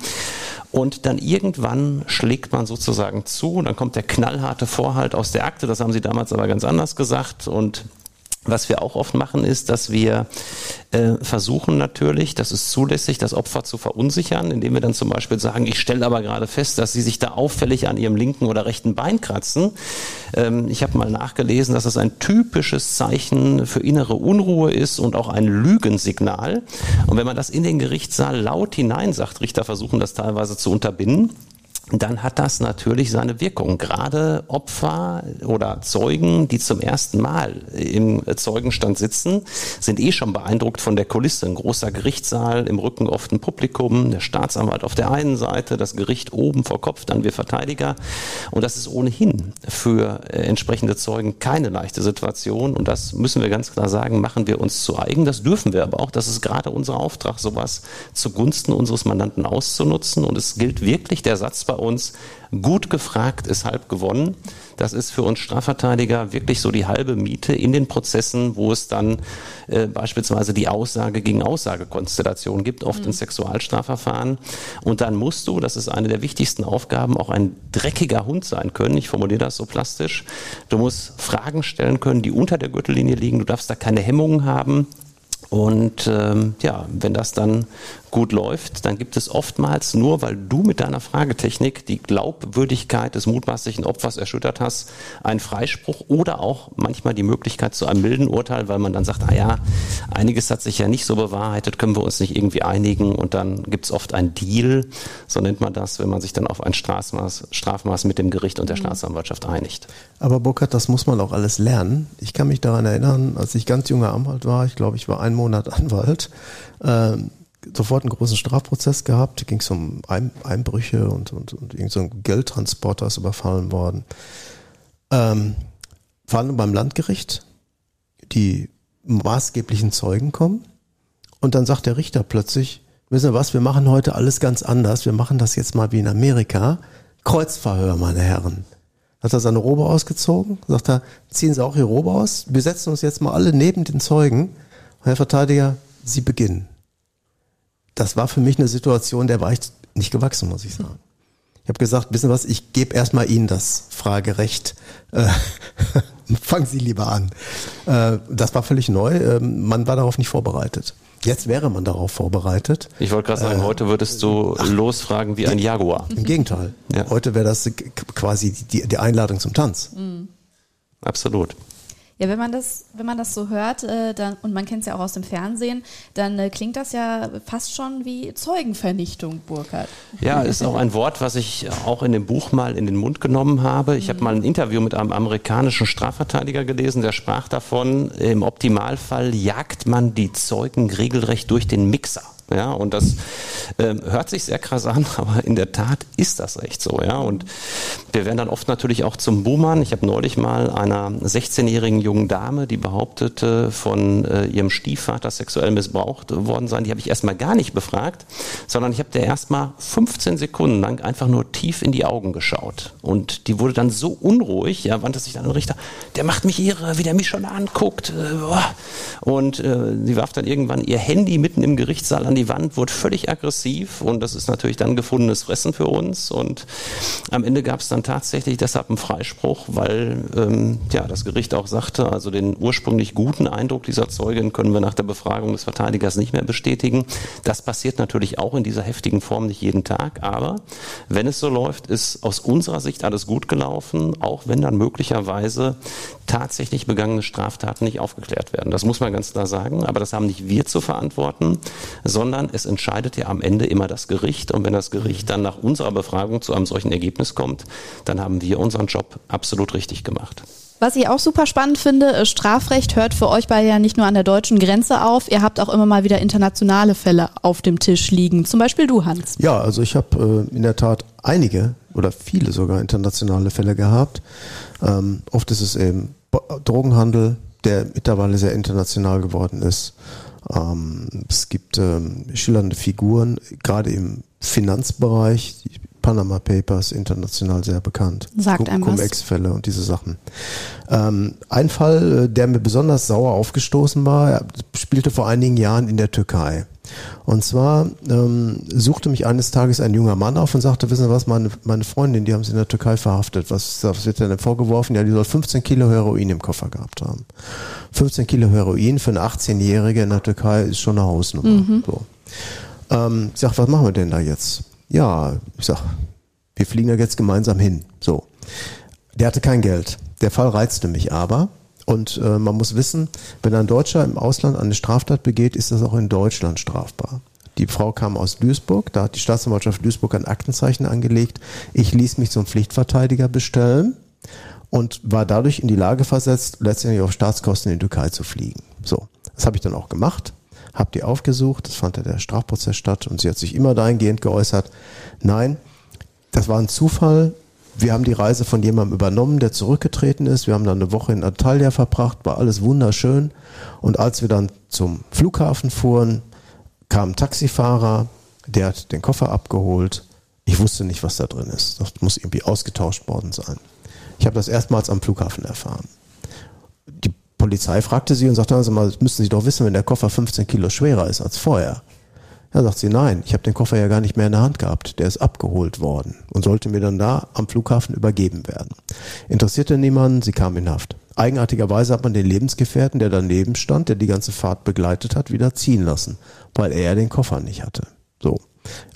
[SPEAKER 2] und dann irgendwann schlägt man sozusagen zu, dann kommt der knallharte Vorhalt aus der Akte, das haben sie damals aber ganz anders gesagt und was wir auch oft machen, ist, dass wir äh, versuchen natürlich, das ist zulässig, das Opfer zu verunsichern, indem wir dann zum Beispiel sagen, ich stelle aber gerade fest, dass sie sich da auffällig an ihrem linken oder rechten Bein kratzen. Ähm, ich habe mal nachgelesen, dass das ein typisches Zeichen für innere Unruhe ist und auch ein Lügensignal. Und wenn man das in den Gerichtssaal laut hinein sagt, Richter versuchen das teilweise zu unterbinden, dann hat das natürlich seine Wirkung. Gerade Opfer oder Zeugen, die zum ersten Mal im Zeugenstand sitzen, sind eh schon beeindruckt von der Kulisse. Ein großer Gerichtssaal, im Rücken oft ein Publikum, der Staatsanwalt auf der einen Seite, das Gericht oben vor Kopf, dann wir Verteidiger. Und das ist ohnehin für äh, entsprechende Zeugen keine leichte Situation. Und das müssen wir ganz klar sagen, machen wir uns zu eigen. Das dürfen wir aber auch. Das ist gerade unser Auftrag, sowas zugunsten unseres Mandanten auszunutzen. Und es gilt wirklich der Satz bei uns, gut gefragt ist halb gewonnen. Das ist für uns Strafverteidiger wirklich so die halbe Miete in den Prozessen, wo es dann äh, beispielsweise die Aussage gegen Aussagekonstellation gibt, oft mhm. in Sexualstrafverfahren. Und dann musst du, das ist eine der wichtigsten Aufgaben, auch ein dreckiger Hund sein können. Ich formuliere das so plastisch. Du musst Fragen stellen können, die unter der Gürtellinie liegen. Du darfst da keine Hemmungen haben. Und ähm, ja, wenn das dann gut läuft, dann gibt es oftmals nur, weil du mit deiner Fragetechnik die Glaubwürdigkeit des mutmaßlichen Opfers erschüttert hast, einen Freispruch oder auch manchmal die Möglichkeit zu einem milden Urteil, weil man dann sagt, ah ja, einiges hat sich ja nicht so bewahrheitet, können wir uns nicht irgendwie einigen und dann gibt es oft ein Deal, so nennt man das, wenn man sich dann auf ein Strafmaß, Strafmaß mit dem Gericht und der mhm. Staatsanwaltschaft einigt.
[SPEAKER 3] Aber Burkhard, das muss man auch alles lernen. Ich kann mich daran erinnern, als ich ganz junger Anwalt war, ich glaube, ich war einen Monat Anwalt, ähm, sofort einen großen Strafprozess gehabt. Da ging es um Ein Einbrüche und, und, und irgend so Geldtransporter ist überfallen worden. Ähm, Verhandlung beim Landgericht, die maßgeblichen Zeugen kommen und dann sagt der Richter plötzlich, wissen Sie was, wir machen heute alles ganz anders, wir machen das jetzt mal wie in Amerika, Kreuzverhör, meine Herren. Hat er seine Robe ausgezogen, sagt er, ziehen Sie auch Ihre Robe aus, wir setzen uns jetzt mal alle neben den Zeugen. Herr Verteidiger, Sie beginnen das war für mich eine Situation, der war ich nicht gewachsen, muss ich sagen. Ich habe gesagt, wissen Sie was, ich gebe erstmal Ihnen das Fragerecht. Äh, fangen Sie lieber an. Äh, das war völlig neu. Äh, man war darauf nicht vorbereitet. Jetzt wäre man darauf vorbereitet.
[SPEAKER 2] Ich wollte gerade sagen, äh, heute würdest du ach, losfragen wie ein Jaguar.
[SPEAKER 3] Im Gegenteil. Ja. Heute wäre das quasi die, die Einladung zum Tanz.
[SPEAKER 2] Mhm. Absolut.
[SPEAKER 1] Ja, wenn man das, wenn man das so hört, äh, dann, und man kennt es ja auch aus dem Fernsehen, dann äh, klingt das ja fast schon wie Zeugenvernichtung, Burkhard.
[SPEAKER 2] Ja, ist auch ein Wort, was ich auch in dem Buch mal in den Mund genommen habe. Ich mhm. habe mal ein Interview mit einem amerikanischen Strafverteidiger gelesen, der sprach davon, im Optimalfall jagt man die Zeugen regelrecht durch den Mixer. Ja, und das ähm, hört sich sehr krass an, aber in der Tat ist das echt so. Ja, und wir werden dann oft natürlich auch zum Boomern. Ich habe neulich mal einer 16-jährigen jungen Dame, die behauptete, von äh, ihrem Stiefvater sexuell missbraucht worden sein, die habe ich erstmal gar nicht befragt, sondern ich habe der erstmal 15 Sekunden lang einfach nur tief in die Augen geschaut. Und die wurde dann so unruhig, ja, wandte sich dann an den Richter, der macht mich irre, wie der mich schon anguckt. Äh, und äh, sie warf dann irgendwann ihr Handy mitten im Gerichtssaal an die Wand, wurde völlig aggressiv und das ist natürlich dann gefundenes Fressen für uns. Und am Ende gab es dann tatsächlich deshalb einen Freispruch, weil ähm, ja das Gericht auch sagte, also den ursprünglich guten Eindruck dieser Zeugin können wir nach der Befragung des Verteidigers nicht mehr bestätigen. Das passiert natürlich auch in dieser heftigen Form nicht jeden Tag, aber wenn es so läuft, ist aus unserer Sicht alles gut gelaufen, auch wenn dann möglicherweise tatsächlich begangene Straftaten nicht aufgeklärt werden. Das muss man ganz klar sagen, aber das haben nicht wir zu verantworten, sondern sondern es entscheidet ja am Ende immer das Gericht. Und wenn das Gericht dann nach unserer Befragung zu einem solchen Ergebnis kommt, dann haben wir unseren Job absolut richtig gemacht.
[SPEAKER 1] Was ich auch super spannend finde, Strafrecht hört für euch bei ja nicht nur an der deutschen Grenze auf, ihr habt auch immer mal wieder internationale Fälle auf dem Tisch liegen. Zum Beispiel du, Hans.
[SPEAKER 3] Ja, also ich habe äh, in der Tat einige oder viele sogar internationale Fälle gehabt. Ähm, oft ist es eben Drogenhandel, der mittlerweile sehr international geworden ist. Ähm, es gibt ähm, schillernde Figuren, gerade im Finanzbereich, die Panama Papers, international sehr bekannt.
[SPEAKER 1] Sagt einem
[SPEAKER 3] Cum-Ex-Fälle und diese Sachen. Ähm, ein Fall, äh, der mir besonders sauer aufgestoßen war, spielte vor einigen Jahren in der Türkei. Und zwar ähm, suchte mich eines Tages ein junger Mann auf und sagte, wissen Sie was, meine, meine Freundin, die haben sie in der Türkei verhaftet. Was, was wird denn vorgeworfen? Ja, die soll 15 Kilo Heroin im Koffer gehabt haben. 15 Kilo Heroin für eine 18-Jährige in der Türkei ist schon eine Hausnummer. Mhm. So. Ähm, ich sag, was machen wir denn da jetzt? Ja, ich sag, wir fliegen da jetzt gemeinsam hin. So. Der hatte kein Geld. Der Fall reizte mich aber. Und äh, man muss wissen, wenn ein Deutscher im Ausland eine Straftat begeht, ist das auch in Deutschland strafbar. Die Frau kam aus Duisburg, da hat die Staatsanwaltschaft Duisburg ein Aktenzeichen angelegt. Ich ließ mich zum Pflichtverteidiger bestellen und war dadurch in die Lage versetzt, letztendlich auf Staatskosten in die Türkei zu fliegen. So, das habe ich dann auch gemacht, habe die aufgesucht, das fand ja der Strafprozess statt und sie hat sich immer dahingehend geäußert, nein, das war ein Zufall, wir haben die Reise von jemandem übernommen, der zurückgetreten ist. Wir haben dann eine Woche in Antalya verbracht, war alles wunderschön. Und als wir dann zum Flughafen fuhren, kam ein Taxifahrer, der hat den Koffer abgeholt. Ich wusste nicht, was da drin ist. Das muss irgendwie ausgetauscht worden sein. Ich habe das erstmals am Flughafen erfahren. Die Polizei fragte sie und sagte, also mal, müssen Sie doch wissen, wenn der Koffer 15 Kilo schwerer ist als vorher. Ja, sagt sie, nein, ich habe den Koffer ja gar nicht mehr in der Hand gehabt. Der ist abgeholt worden und sollte mir dann da am Flughafen übergeben werden. Interessierte niemanden, sie kam in Haft. Eigenartigerweise hat man den Lebensgefährten, der daneben stand, der die ganze Fahrt begleitet hat, wieder ziehen lassen, weil er den Koffer nicht hatte. So,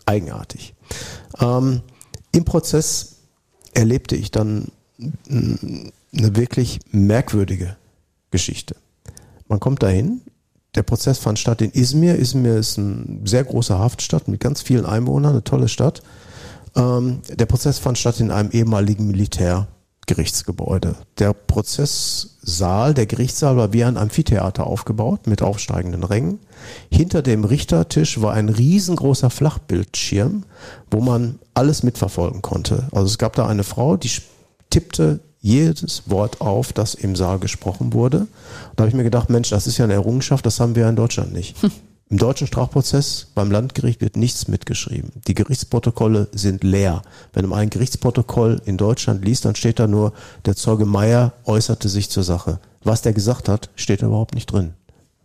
[SPEAKER 3] eigenartig. Ähm, Im Prozess erlebte ich dann eine wirklich merkwürdige Geschichte. Man kommt dahin, der Prozess fand statt in Izmir. Izmir ist eine sehr große Haftstadt mit ganz vielen Einwohnern, eine tolle Stadt. Ähm, der Prozess fand statt in einem ehemaligen Militärgerichtsgebäude. Der Prozesssaal, der Gerichtssaal war wie ein Amphitheater aufgebaut mit aufsteigenden Rängen. Hinter dem Richtertisch war ein riesengroßer Flachbildschirm, wo man alles mitverfolgen konnte. Also es gab da eine Frau, die tippte jedes Wort auf, das im Saal gesprochen wurde. Da habe ich mir gedacht, Mensch, das ist ja eine Errungenschaft, das haben wir ja in Deutschland nicht. Hm. Im deutschen Strafprozess beim Landgericht wird nichts mitgeschrieben. Die Gerichtsprotokolle sind leer. Wenn man ein Gerichtsprotokoll in Deutschland liest, dann steht da nur, der Zeuge Meier äußerte sich zur Sache. Was der gesagt hat, steht da überhaupt nicht drin.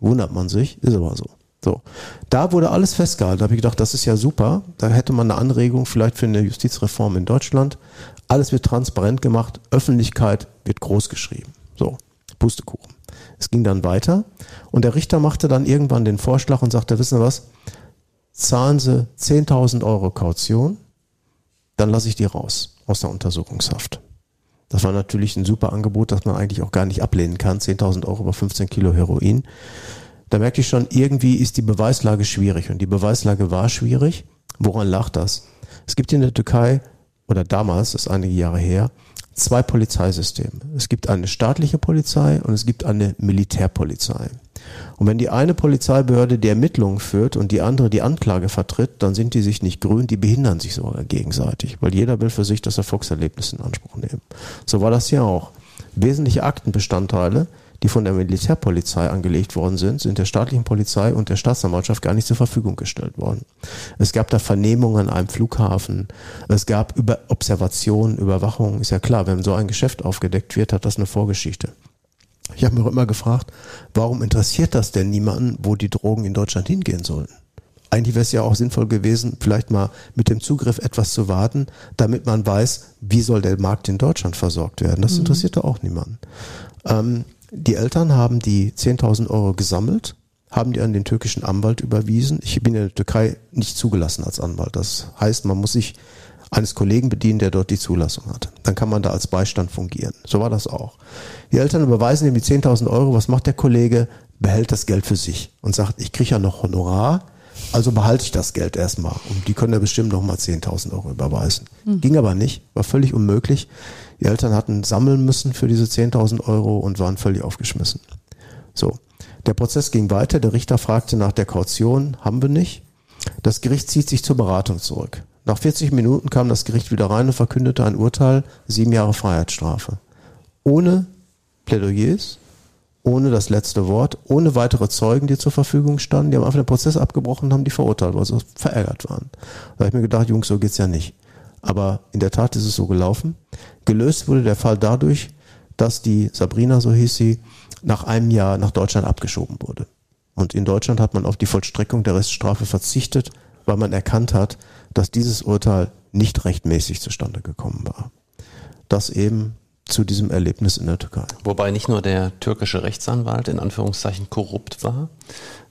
[SPEAKER 3] Wundert man sich, ist aber so. So. Da wurde alles festgehalten. Da habe ich gedacht, das ist ja super. Da hätte man eine Anregung vielleicht für eine Justizreform in Deutschland. Alles wird transparent gemacht, Öffentlichkeit wird groß geschrieben. So, Pustekuchen. Es ging dann weiter und der Richter machte dann irgendwann den Vorschlag und sagte, wissen Sie was, zahlen Sie 10.000 Euro Kaution, dann lasse ich die raus aus der Untersuchungshaft. Das war natürlich ein super Angebot, das man eigentlich auch gar nicht ablehnen kann. 10.000 Euro über 15 Kilo Heroin. Da merkte ich schon, irgendwie ist die Beweislage schwierig. Und die Beweislage war schwierig. Woran lag das? Es gibt in der Türkei oder damals, das ist einige Jahre her, zwei Polizeisysteme. Es gibt eine staatliche Polizei und es gibt eine Militärpolizei. Und wenn die eine Polizeibehörde die Ermittlungen führt und die andere die Anklage vertritt, dann sind die sich nicht grün, die behindern sich sogar gegenseitig, weil jeder will für sich das Erfolgserlebnis in Anspruch nehmen. So war das hier auch. Wesentliche Aktenbestandteile die von der Militärpolizei angelegt worden sind, sind der staatlichen Polizei und der Staatsanwaltschaft gar nicht zur Verfügung gestellt worden. Es gab da Vernehmungen an einem Flughafen, es gab über Observationen, Überwachung, ist ja klar, wenn so ein Geschäft aufgedeckt wird, hat das eine Vorgeschichte. Ich habe mich auch immer gefragt, warum interessiert das denn niemanden, wo die Drogen in Deutschland hingehen sollen? Eigentlich wäre es ja auch sinnvoll gewesen, vielleicht mal mit dem Zugriff etwas zu warten, damit man weiß, wie soll der Markt in Deutschland versorgt werden. Das mhm. interessiert doch auch niemanden. Ähm, die Eltern haben die 10.000 Euro gesammelt, haben die an den türkischen Anwalt überwiesen. Ich bin in der Türkei nicht zugelassen als Anwalt. Das heißt, man muss sich eines Kollegen bedienen, der dort die Zulassung hat. Dann kann man da als Beistand fungieren. So war das auch. Die Eltern überweisen ihm die 10.000 Euro. Was macht der Kollege? Behält das Geld für sich und sagt, ich kriege ja noch Honorar, also behalte ich das Geld erstmal. Und die können ja bestimmt noch mal 10.000 Euro überweisen. Mhm. Ging aber nicht, war völlig unmöglich. Die Eltern hatten sammeln müssen für diese 10.000 Euro und waren völlig aufgeschmissen. So. Der Prozess ging weiter. Der Richter fragte nach der Kaution. Haben wir nicht. Das Gericht zieht sich zur Beratung zurück. Nach 40 Minuten kam das Gericht wieder rein und verkündete ein Urteil, sieben Jahre Freiheitsstrafe. Ohne Plädoyers, ohne das letzte Wort, ohne weitere Zeugen, die zur Verfügung standen. Die haben einfach den Prozess abgebrochen und haben die verurteilt, weil sie verärgert waren. Da habe ich mir gedacht, Jungs, so geht's ja nicht. Aber in der Tat ist es so gelaufen. Gelöst wurde der Fall dadurch, dass die Sabrina, so hieß sie, nach einem Jahr nach Deutschland abgeschoben wurde. Und in Deutschland hat man auf die Vollstreckung der Reststrafe verzichtet, weil man erkannt hat, dass dieses Urteil nicht rechtmäßig zustande gekommen war. Das eben zu diesem Erlebnis in der Türkei.
[SPEAKER 2] Wobei nicht nur der türkische Rechtsanwalt in Anführungszeichen korrupt war,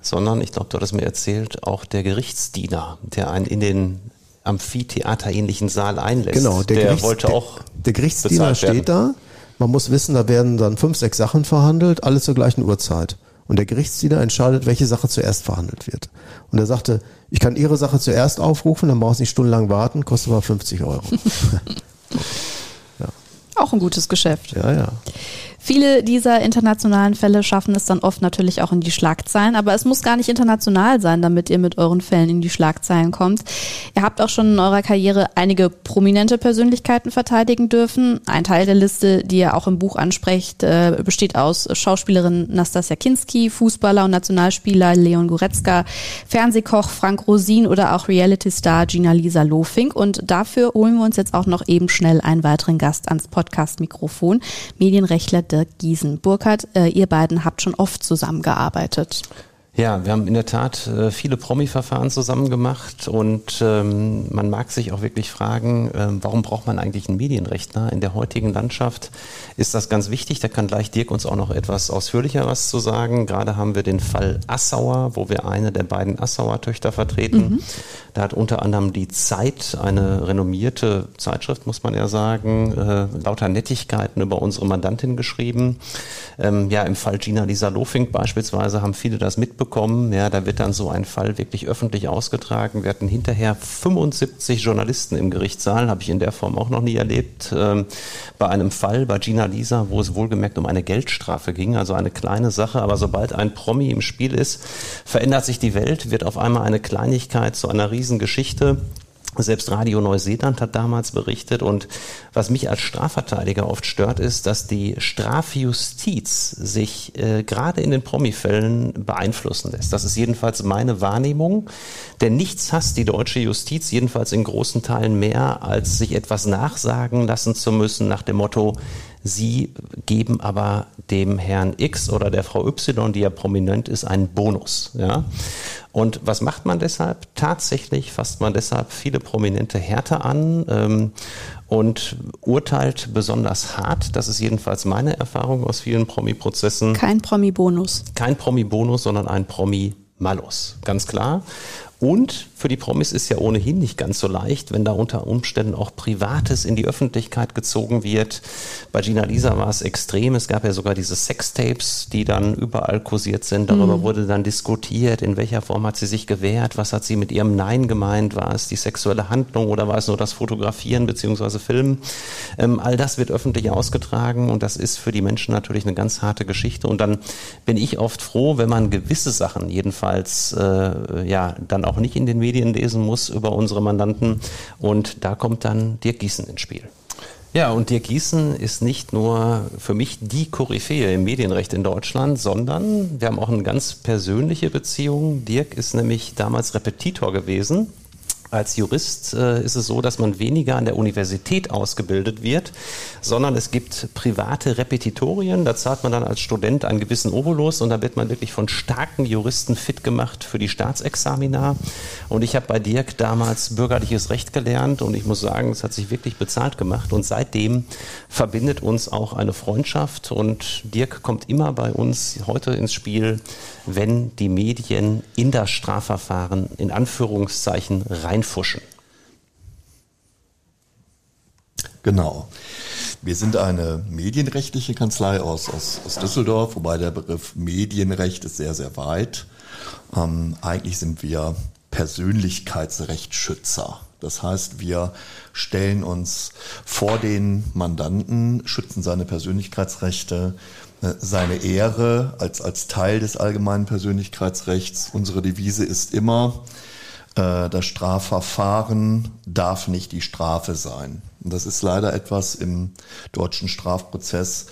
[SPEAKER 2] sondern, ich glaube, du hattest mir erzählt, auch der Gerichtsdiener, der einen in den Amphitheaterähnlichen Saal einlässt.
[SPEAKER 3] Genau,
[SPEAKER 2] der, der wollte auch.
[SPEAKER 3] Der Gerichtsdiener steht da. Man muss wissen, da werden dann fünf, sechs Sachen verhandelt, alle zur gleichen Uhrzeit. Und der Gerichtsdiener entscheidet, welche Sache zuerst verhandelt wird. Und er sagte, ich kann Ihre Sache zuerst aufrufen, dann brauchst du nicht stundenlang warten, kostet aber 50 Euro.
[SPEAKER 1] Auch ein gutes Geschäft.
[SPEAKER 3] Ja, ja.
[SPEAKER 1] Viele dieser internationalen Fälle schaffen es dann oft natürlich auch in die Schlagzeilen, aber es muss gar nicht international sein, damit ihr mit euren Fällen in die Schlagzeilen kommt. Ihr habt auch schon in eurer Karriere einige prominente Persönlichkeiten verteidigen dürfen. Ein Teil der Liste, die ihr auch im Buch ansprecht, äh, besteht aus Schauspielerin Nastasia Kinski, Fußballer und Nationalspieler Leon Goretzka, Fernsehkoch Frank Rosin oder auch Reality-Star Gina-Lisa Lofink. Und dafür holen wir uns jetzt auch noch eben schnell einen weiteren Gast ans Podcast-Mikrofon, Medienrechtler Dirk Giesen. Burkhard, äh, ihr beiden habt schon oft zusammengearbeitet.
[SPEAKER 2] Ja, wir haben in der Tat äh, viele Promi-Verfahren zusammen gemacht und ähm, man mag sich auch wirklich fragen, äh, warum braucht man eigentlich einen Medienrechtler? In der heutigen Landschaft ist das ganz wichtig. Da kann gleich Dirk uns auch noch etwas ausführlicher was zu sagen. Gerade haben wir den Fall Assauer, wo wir eine der beiden Assauer Töchter vertreten. Mhm. Da hat unter anderem die Zeit, eine renommierte Zeitschrift, muss man ja sagen, äh, lauter Nettigkeiten über unsere Mandantin geschrieben. Ähm, ja, im Fall Gina Lisa Lofink beispielsweise haben viele das mitbekommen. Ja, da wird dann so ein Fall wirklich öffentlich ausgetragen. Wir hatten hinterher 75 Journalisten im Gerichtssaal, habe ich in der Form auch noch nie erlebt. Ähm, bei einem Fall bei Gina Lisa, wo es wohlgemerkt um eine Geldstrafe ging, also eine kleine Sache. Aber sobald ein Promi im Spiel ist, verändert sich die Welt, wird auf einmal eine Kleinigkeit zu einer Riesengeschichte. Selbst Radio Neuseeland hat damals berichtet und was mich als Strafverteidiger oft stört, ist, dass die Strafjustiz sich äh, gerade in den Promi-Fällen beeinflussen lässt. Das ist jedenfalls meine Wahrnehmung, denn nichts hasst die deutsche Justiz, jedenfalls in großen Teilen mehr, als sich etwas nachsagen lassen zu müssen nach dem Motto, Sie geben aber dem Herrn X oder der Frau Y, die ja prominent ist, einen Bonus. Ja? Und was macht man deshalb? Tatsächlich fasst man deshalb viele prominente Härte an ähm, und urteilt besonders hart. Das ist jedenfalls meine Erfahrung aus vielen Promi-Prozessen.
[SPEAKER 1] Kein Promi-Bonus.
[SPEAKER 2] Kein Promi-Bonus, sondern ein Promi-Malus. Ganz klar. Und für die Promis ist ja ohnehin nicht ganz so leicht, wenn da unter Umständen auch Privates in die Öffentlichkeit gezogen wird. Bei Gina Lisa war es extrem. Es gab ja sogar diese Sextapes, die dann überall kursiert sind. Darüber mhm. wurde dann diskutiert, in welcher Form hat sie sich gewehrt, was hat sie mit ihrem Nein gemeint, war es die sexuelle Handlung oder war es nur das Fotografieren bzw. Filmen. Ähm, all das wird öffentlich ausgetragen und das ist für die Menschen natürlich eine ganz harte Geschichte. Und dann bin ich oft froh, wenn man gewisse Sachen jedenfalls äh, ja dann auch nicht in den Medien lesen muss über unsere Mandanten. Und da kommt dann Dirk Gießen ins Spiel. Ja, und Dirk Gießen ist nicht nur für mich die Koryphäe im Medienrecht in Deutschland, sondern wir haben auch eine ganz persönliche Beziehung. Dirk ist nämlich damals Repetitor gewesen als Jurist äh, ist es so, dass man weniger an der Universität ausgebildet wird, sondern es gibt private Repetitorien. Da zahlt man dann als Student einen gewissen Obolus und da wird man wirklich von starken Juristen fit gemacht für die Staatsexamina. Und ich habe bei Dirk damals bürgerliches Recht gelernt und ich muss sagen, es hat sich wirklich bezahlt gemacht. Und seitdem verbindet uns auch eine Freundschaft und Dirk kommt immer bei uns heute ins Spiel, wenn die Medien in das Strafverfahren in Anführungszeichen reinfuschen.
[SPEAKER 4] Genau. Wir sind eine medienrechtliche Kanzlei aus, aus, aus Düsseldorf, wobei der Begriff Medienrecht ist sehr, sehr weit. Ähm, eigentlich sind wir Persönlichkeitsrechtsschützer. Das heißt, wir stellen uns vor den Mandanten, schützen seine Persönlichkeitsrechte, seine Ehre als, als Teil des allgemeinen Persönlichkeitsrechts. Unsere Devise ist immer, äh, das Strafverfahren darf nicht die Strafe sein. Und das ist leider etwas im deutschen Strafprozess,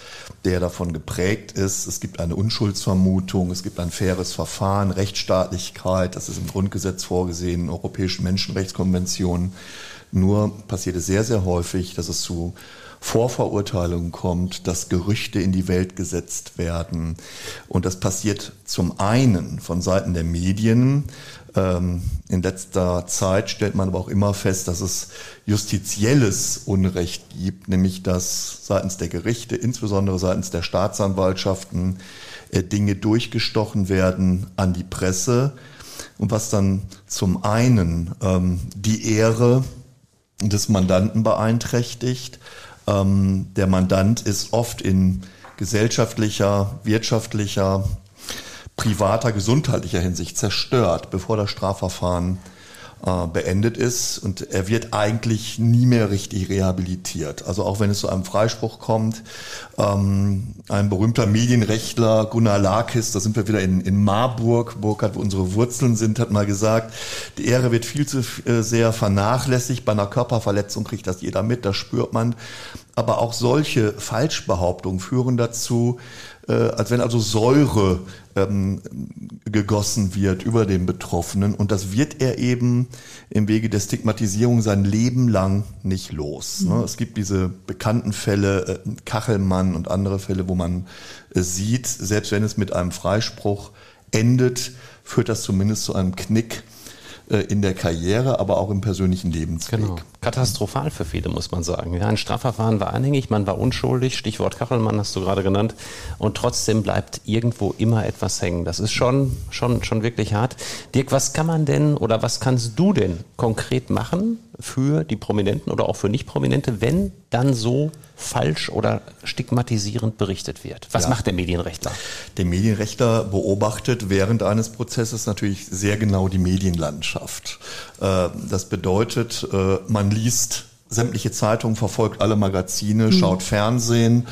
[SPEAKER 4] der davon geprägt ist. Es gibt eine Unschuldsvermutung, es gibt ein faires Verfahren, Rechtsstaatlichkeit, das ist im Grundgesetz vorgesehen, in europäischen Menschenrechtskonventionen. Nur passiert es sehr, sehr häufig, dass es zu Vorverurteilungen kommt, dass Gerüchte in die Welt gesetzt werden. Und das passiert zum einen von Seiten der Medien. Ähm, in letzter Zeit stellt man aber auch immer fest, dass es justizielles Unrecht gibt, nämlich dass seitens der Gerichte, insbesondere seitens der Staatsanwaltschaften, äh, Dinge durchgestochen werden an die Presse. Und was dann zum einen ähm, die Ehre des Mandanten beeinträchtigt, ähm, der Mandant ist oft in gesellschaftlicher, wirtschaftlicher privater gesundheitlicher Hinsicht zerstört, bevor das Strafverfahren äh, beendet ist und er wird eigentlich nie mehr richtig rehabilitiert. Also auch wenn es zu einem Freispruch kommt, ähm, ein berühmter Medienrechtler, Gunnar Lakis, da sind wir wieder in, in Marburg, Burkhardt, wo unsere Wurzeln sind, hat mal gesagt, die Ehre wird viel zu äh, sehr vernachlässigt. Bei einer Körperverletzung kriegt das jeder mit, das spürt man. Aber auch solche Falschbehauptungen führen dazu, äh, als wenn also Säure ähm, gegossen wird über den Betroffenen. Und das wird er eben im Wege der Stigmatisierung sein Leben lang nicht los. Mhm. Ne? Es gibt diese bekannten Fälle, äh, Kachelmann und andere Fälle, wo man äh, sieht, selbst wenn es mit einem Freispruch endet, führt das zumindest zu einem Knick äh, in der Karriere, aber auch im persönlichen Lebensweg. Genau.
[SPEAKER 2] Katastrophal für viele, muss man sagen. Ja, ein Strafverfahren war anhängig, man war unschuldig, Stichwort Kachelmann hast du gerade genannt, und trotzdem bleibt irgendwo immer etwas hängen. Das ist schon, schon, schon wirklich hart. Dirk, was kann man denn oder was kannst du denn konkret machen, für die Prominenten oder auch für Nicht-Prominente, wenn dann so falsch oder stigmatisierend berichtet wird? Was ja. macht der Medienrechtler?
[SPEAKER 4] Der Medienrechtler beobachtet während eines Prozesses natürlich sehr genau die Medienlandschaft. Äh, das bedeutet, äh, man liest sämtliche Zeitungen, verfolgt alle Magazine, mhm. schaut Fernsehen.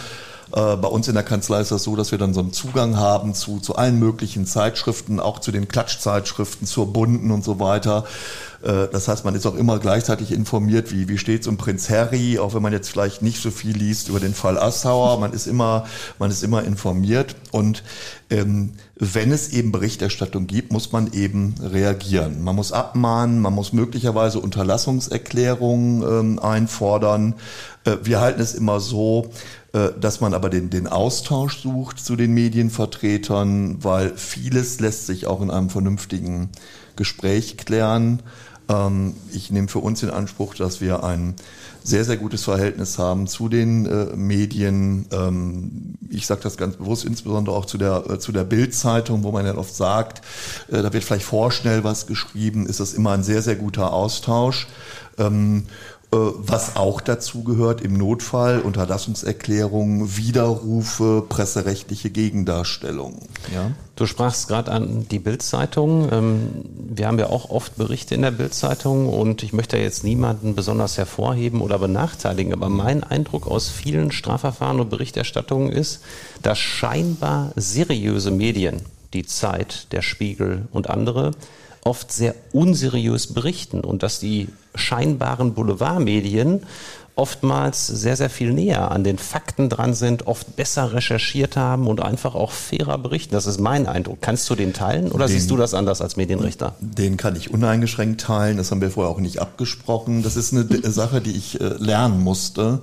[SPEAKER 4] Äh, bei uns in der Kanzlei ist das so, dass wir dann so einen Zugang haben zu, zu allen möglichen Zeitschriften, auch zu den Klatschzeitschriften, zur Bunden und so weiter. Äh, das heißt, man ist auch immer gleichzeitig informiert, wie, wie steht es um Prinz Harry, auch wenn man jetzt vielleicht nicht so viel liest über den Fall Assauer. Man ist immer, man ist immer informiert. Und ähm, wenn es eben Berichterstattung gibt, muss man eben reagieren. Man muss abmahnen, man muss möglicherweise Unterlassungserklärungen ähm, einfordern. Äh, wir halten es immer so, äh, dass man aber den, den Austausch sucht zu den Medienvertretern, weil vieles lässt sich auch in einem vernünftigen Gespräch klären. Ähm, ich nehme für uns in Anspruch, dass wir ein sehr, sehr gutes Verhältnis haben zu den äh, Medien. Ähm, ich sage das ganz bewusst, insbesondere auch zu der, äh, zu der Bild-Zeitung, wo man ja oft sagt, äh, da wird vielleicht vorschnell was geschrieben, ist das immer ein sehr, sehr guter Austausch. Ähm, äh, was auch dazu gehört, im Notfall Unterlassungserklärungen, Widerrufe, presserechtliche Gegendarstellungen.
[SPEAKER 2] Ja? Du sprachst gerade an die Bildzeitung. Ähm, wir haben ja auch oft Berichte in der Bildzeitung und ich möchte jetzt niemanden besonders hervorheben oder benachteiligen, aber mein Eindruck aus vielen Strafverfahren und Berichterstattungen ist, dass scheinbar seriöse Medien, die Zeit, der Spiegel und andere, oft sehr unseriös berichten und dass die scheinbaren Boulevardmedien oftmals sehr, sehr viel näher an den Fakten dran sind, oft besser recherchiert haben und einfach auch fairer berichten. Das ist mein Eindruck. Kannst du den teilen oder den, siehst du das anders als Medienrichter?
[SPEAKER 4] Den kann ich uneingeschränkt teilen. Das haben wir vorher auch nicht abgesprochen. Das ist eine Sache, die ich äh, lernen musste.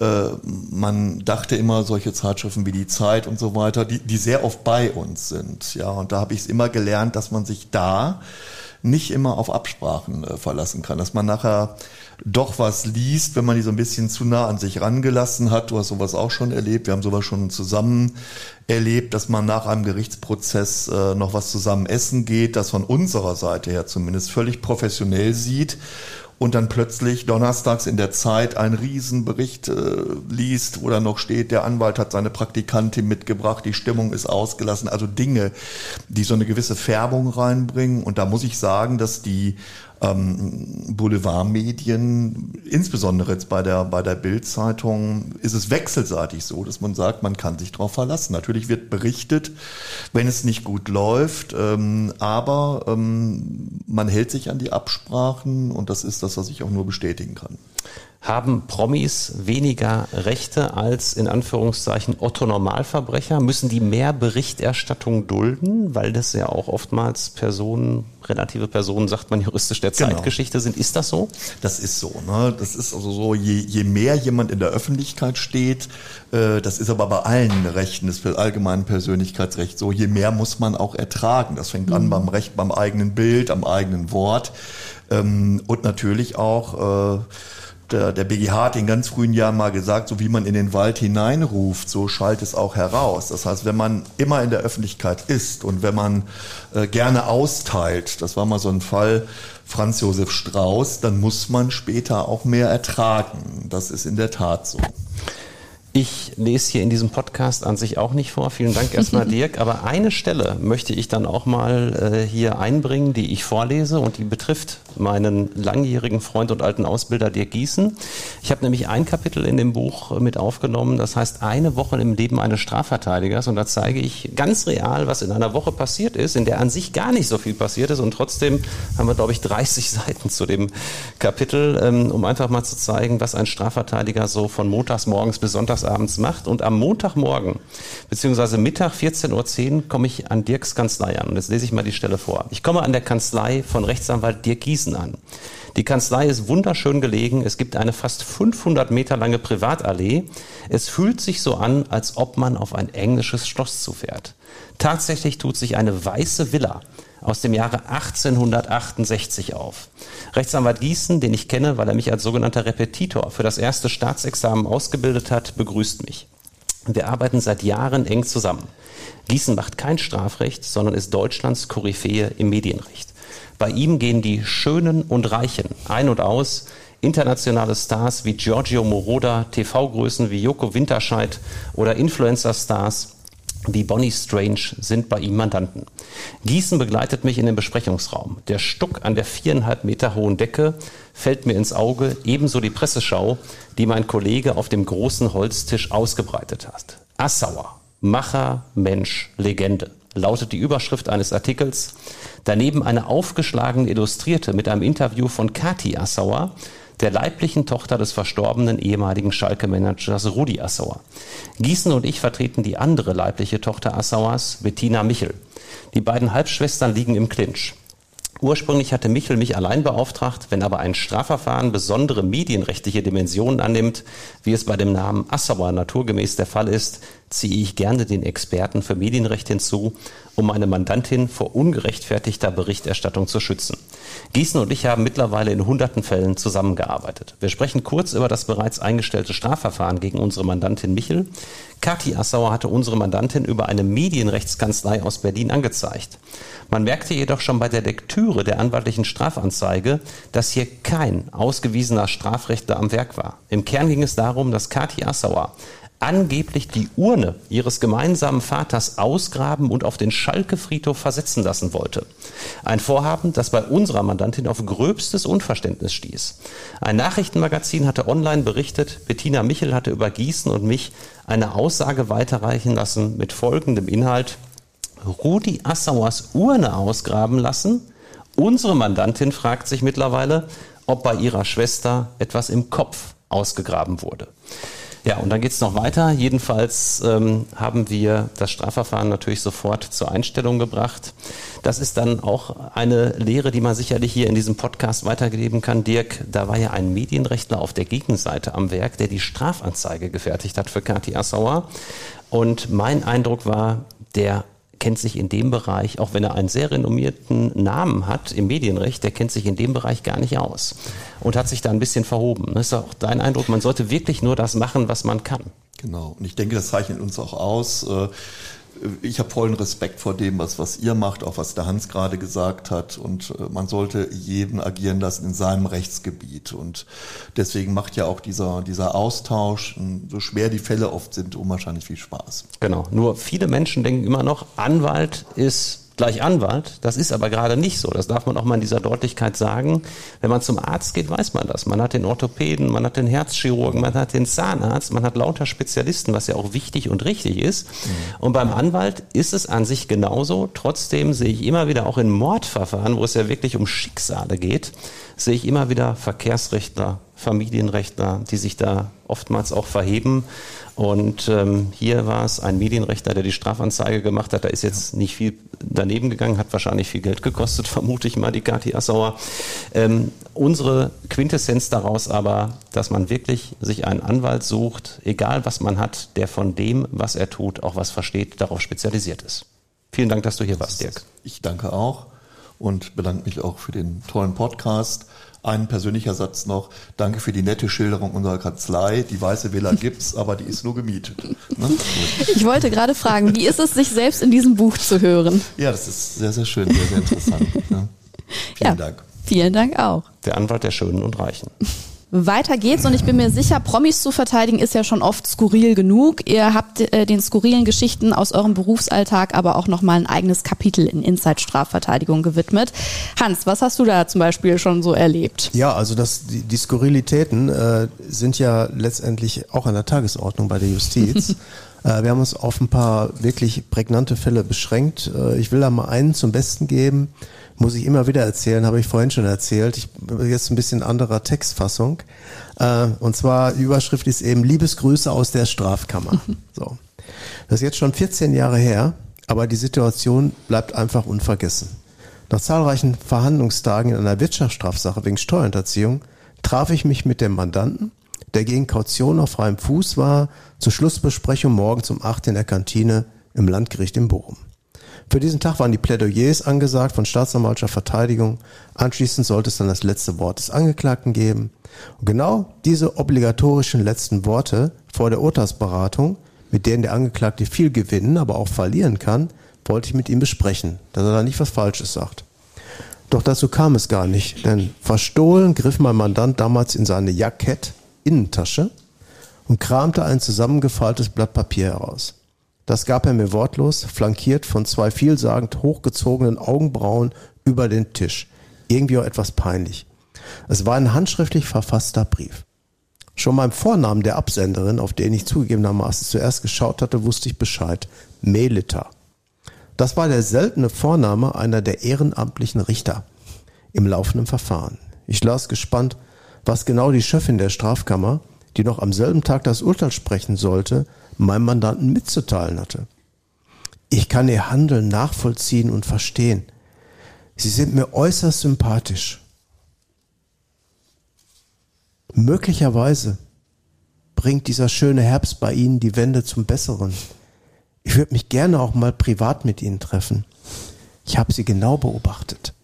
[SPEAKER 4] Äh, man dachte immer, solche Zeitschriften wie die Zeit und so weiter, die, die sehr oft bei uns sind. Ja, und da habe ich es immer gelernt, dass man sich da nicht immer auf Absprachen äh, verlassen kann, dass man nachher doch was liest, wenn man die so ein bisschen zu nah an sich rangelassen hat. Du hast sowas auch schon erlebt. Wir haben sowas schon zusammen erlebt, dass man nach einem Gerichtsprozess äh, noch was zusammen essen geht, das von unserer Seite her zumindest völlig professionell sieht und dann plötzlich donnerstags in der Zeit einen Riesenbericht äh, liest, wo dann noch steht, der Anwalt hat seine Praktikantin mitgebracht, die Stimmung ist ausgelassen, also Dinge, die so eine gewisse Färbung reinbringen. Und da muss ich sagen, dass die ähm, Boulevardmedien, insbesondere jetzt bei der, bei der Bildzeitung, ist es wechselseitig so, dass man sagt, man kann sich darauf verlassen. Natürlich wird berichtet, wenn es nicht gut läuft, ähm, aber ähm, man hält sich an die Absprachen und das ist das, was ich auch nur bestätigen kann.
[SPEAKER 2] Haben Promis weniger Rechte als in Anführungszeichen Otto Normalverbrecher? Müssen die mehr Berichterstattung dulden, weil das ja auch oftmals Personen, relative Personen, sagt man juristisch, der genau. Zeitgeschichte sind? Ist das so?
[SPEAKER 4] Das ist so. Ne? Das ist also so, je, je mehr jemand in der Öffentlichkeit steht, äh, das ist aber bei allen Rechten, das für allgemeinen Persönlichkeitsrecht so, je mehr muss man auch ertragen. Das fängt mhm. an beim Recht, beim eigenen Bild, am eigenen Wort ähm, und natürlich auch äh, der, der BGH hat in ganz frühen Jahren mal gesagt, so wie man in den Wald hineinruft, so schallt es auch heraus. Das heißt, wenn man immer in der Öffentlichkeit ist und wenn man äh, gerne austeilt, das war mal so ein Fall, Franz Josef Strauß, dann muss man später auch mehr ertragen. Das ist in der Tat so.
[SPEAKER 2] Ich lese hier in diesem Podcast an sich auch nicht vor. Vielen Dank erstmal, Dirk. Aber eine Stelle möchte ich dann auch mal äh, hier einbringen, die ich vorlese und die betrifft meinen langjährigen Freund und alten Ausbilder Dirk Gießen. Ich habe nämlich ein Kapitel in dem Buch mit aufgenommen, das heißt eine Woche im Leben eines Strafverteidigers und da zeige ich ganz real, was in einer Woche passiert ist, in der an sich gar nicht so viel passiert ist und trotzdem haben wir, glaube ich, 30 Seiten zu dem Kapitel, ähm, um einfach mal zu zeigen, was ein Strafverteidiger so von montags morgens bis sonntags abends macht. Und am Montagmorgen, beziehungsweise Mittag 14.10 Uhr, komme ich an Dirks Kanzlei an. Jetzt lese ich mal die Stelle vor. Ich komme an der Kanzlei von Rechtsanwalt Dirk Gießen an. Die Kanzlei ist wunderschön gelegen. Es gibt eine fast 500 Meter lange Privatallee. Es fühlt sich so an, als ob man auf ein englisches Schloss zufährt. Tatsächlich tut sich eine weiße Villa aus dem Jahre 1868 auf. Rechtsanwalt Gießen, den ich kenne, weil er mich als sogenannter Repetitor für das erste Staatsexamen ausgebildet hat, begrüßt mich. Wir arbeiten seit Jahren eng zusammen. Gießen macht kein Strafrecht, sondern ist Deutschlands Koryphäe im Medienrecht. Bei ihm gehen die Schönen und Reichen ein und aus. Internationale Stars wie Giorgio Moroder, TV-Größen wie Joko Winterscheid oder Influencer-Stars wie Bonnie Strange sind bei ihm Mandanten. Gießen begleitet mich in den Besprechungsraum. Der Stuck an der viereinhalb Meter hohen Decke fällt mir ins Auge, ebenso die Presseschau, die mein Kollege auf dem großen Holztisch ausgebreitet hat. Assauer, Macher, Mensch, Legende, lautet die Überschrift eines Artikels. Daneben eine aufgeschlagene Illustrierte mit einem Interview von Kati Assauer, der leiblichen Tochter des verstorbenen ehemaligen Schalke-Managers Rudi Assauer. Gießen und ich vertreten die andere leibliche Tochter Assauers, Bettina Michel. Die beiden Halbschwestern liegen im Clinch. Ursprünglich hatte Michel mich allein beauftragt, wenn aber ein Strafverfahren besondere medienrechtliche Dimensionen annimmt, wie es bei dem Namen Assauer naturgemäß der Fall ist, ziehe ich gerne den Experten für Medienrecht hinzu, um meine Mandantin vor ungerechtfertigter Berichterstattung zu schützen. Gießen und ich haben mittlerweile in hunderten Fällen zusammengearbeitet. Wir sprechen kurz über das bereits eingestellte Strafverfahren gegen unsere Mandantin Michel. Kathi Assauer hatte unsere Mandantin über eine Medienrechtskanzlei aus Berlin angezeigt. Man merkte jedoch schon bei der Lektüre der anwaltlichen Strafanzeige, dass hier kein ausgewiesener Strafrechtler am Werk war. Im Kern ging es darum, dass Kathi Assauer angeblich die Urne ihres gemeinsamen Vaters ausgraben und auf den Schalke-Friedhof versetzen lassen wollte. Ein Vorhaben, das bei unserer Mandantin auf gröbstes Unverständnis stieß. Ein Nachrichtenmagazin hatte online berichtet, Bettina Michel hatte über Gießen und mich eine Aussage weiterreichen lassen mit folgendem Inhalt. Rudi Assauers Urne ausgraben lassen? Unsere Mandantin fragt sich mittlerweile, ob bei ihrer Schwester etwas im Kopf ausgegraben wurde. Ja, und dann geht's noch weiter. Jedenfalls ähm, haben wir das Strafverfahren natürlich sofort zur Einstellung gebracht. Das ist dann auch eine Lehre, die man sicherlich hier in diesem Podcast weitergeben kann. Dirk, da war ja ein Medienrechtler auf der Gegenseite am Werk, der die Strafanzeige gefertigt hat für Kathi Assauer. Und mein Eindruck war, der kennt sich in dem Bereich, auch wenn er einen sehr renommierten Namen hat im Medienrecht, der kennt sich in dem Bereich gar nicht aus und hat sich da ein bisschen verhoben. Das ist auch dein Eindruck, man sollte wirklich nur das machen, was man kann.
[SPEAKER 4] Genau. Und ich denke, das zeichnet uns auch aus. Ich habe vollen Respekt vor dem, was, was ihr macht, auch was der Hans gerade gesagt hat. Und äh, man sollte jeden agieren lassen in seinem Rechtsgebiet. Und deswegen macht ja auch dieser, dieser Austausch, so schwer die Fälle oft sind, unwahrscheinlich viel Spaß.
[SPEAKER 2] Genau. Nur viele Menschen denken immer noch, Anwalt ist gleich Anwalt. Das ist aber gerade nicht so. Das darf man auch mal in dieser Deutlichkeit sagen. Wenn man zum Arzt geht, weiß man das. Man hat den Orthopäden, man hat den Herzchirurgen, man hat den Zahnarzt, man hat lauter Spezialisten, was ja auch wichtig und richtig ist. Und beim Anwalt ist es an sich genauso. Trotzdem sehe ich immer wieder auch in Mordverfahren, wo es ja wirklich um Schicksale geht, sehe ich immer wieder Verkehrsrechtler, Familienrechtler, die sich da oftmals auch verheben. Und ähm, hier war es ein Medienrechtler, der die Strafanzeige gemacht hat. Da ist jetzt nicht viel daneben gegangen, hat wahrscheinlich viel Geld gekostet, vermute ich mal, die Kathi Assauer. Ähm, unsere Quintessenz daraus aber, dass man wirklich sich einen Anwalt sucht, egal was man hat, der von dem, was er tut, auch was versteht, darauf spezialisiert ist. Vielen Dank, dass du hier warst, Dirk.
[SPEAKER 4] Ich danke auch und bedanke mich auch für den tollen Podcast. Ein persönlicher Satz noch. Danke für die nette Schilderung unserer Kanzlei. Die weiße Villa gibt's, aber die ist nur gemietet. Ne?
[SPEAKER 1] Ich wollte gerade fragen, wie ist es, sich selbst in diesem Buch zu hören?
[SPEAKER 4] Ja, das ist sehr, sehr schön, sehr, sehr interessant. Ne? Vielen ja, Dank.
[SPEAKER 1] Vielen Dank auch.
[SPEAKER 2] Der Anwalt der Schönen und Reichen.
[SPEAKER 1] Weiter geht's und ich bin mir sicher, Promis zu verteidigen ist ja schon oft skurril genug. Ihr habt äh, den skurrilen Geschichten aus eurem Berufsalltag aber auch nochmal ein eigenes Kapitel in Inside Strafverteidigung gewidmet. Hans, was hast du da zum Beispiel schon so erlebt?
[SPEAKER 3] Ja, also das, die, die Skurrilitäten äh, sind ja letztendlich auch an der Tagesordnung bei der Justiz. äh, wir haben uns auf ein paar wirklich prägnante Fälle beschränkt. Äh, ich will da mal einen zum Besten geben muss ich immer wieder erzählen, habe ich vorhin schon erzählt. Ich jetzt ein bisschen anderer Textfassung. Äh, und zwar die Überschrift ist eben Liebesgrüße aus der Strafkammer. So. Das ist jetzt schon 14 Jahre her, aber die Situation bleibt einfach unvergessen. Nach zahlreichen Verhandlungstagen in einer Wirtschaftsstrafsache wegen Steuerhinterziehung traf ich mich mit dem Mandanten, der gegen Kaution auf freiem Fuß war, zur Schlussbesprechung morgens um 8 in der Kantine im Landgericht in Bochum. Für diesen Tag waren die Plädoyers angesagt von Staatsanwaltschaft, Verteidigung. Anschließend sollte es dann das letzte Wort des Angeklagten geben. Und genau diese obligatorischen letzten Worte vor der Urteilsberatung, mit denen der Angeklagte viel gewinnen, aber auch verlieren kann, wollte ich mit ihm besprechen, dass er da nicht was Falsches sagt. Doch dazu kam es gar nicht, denn verstohlen griff mein Mandant damals in seine Jackett Innentasche und kramte ein zusammengefaltetes Blatt Papier heraus. Das gab er mir wortlos, flankiert von zwei vielsagend hochgezogenen Augenbrauen über den Tisch. Irgendwie auch etwas peinlich. Es war ein handschriftlich verfasster Brief. Schon beim Vornamen der Absenderin, auf den ich zugegebenermaßen zuerst geschaut hatte, wusste ich Bescheid. Melita. Das war der seltene Vorname einer der ehrenamtlichen Richter im laufenden Verfahren. Ich las gespannt, was genau die Chefin der Strafkammer, die noch am selben Tag das Urteil sprechen sollte, meinem Mandanten mitzuteilen hatte. Ich kann ihr Handeln nachvollziehen und verstehen. Sie sind mir äußerst sympathisch. Möglicherweise bringt dieser schöne Herbst bei Ihnen die Wende zum Besseren. Ich würde mich gerne auch mal privat mit Ihnen treffen. Ich habe Sie genau beobachtet.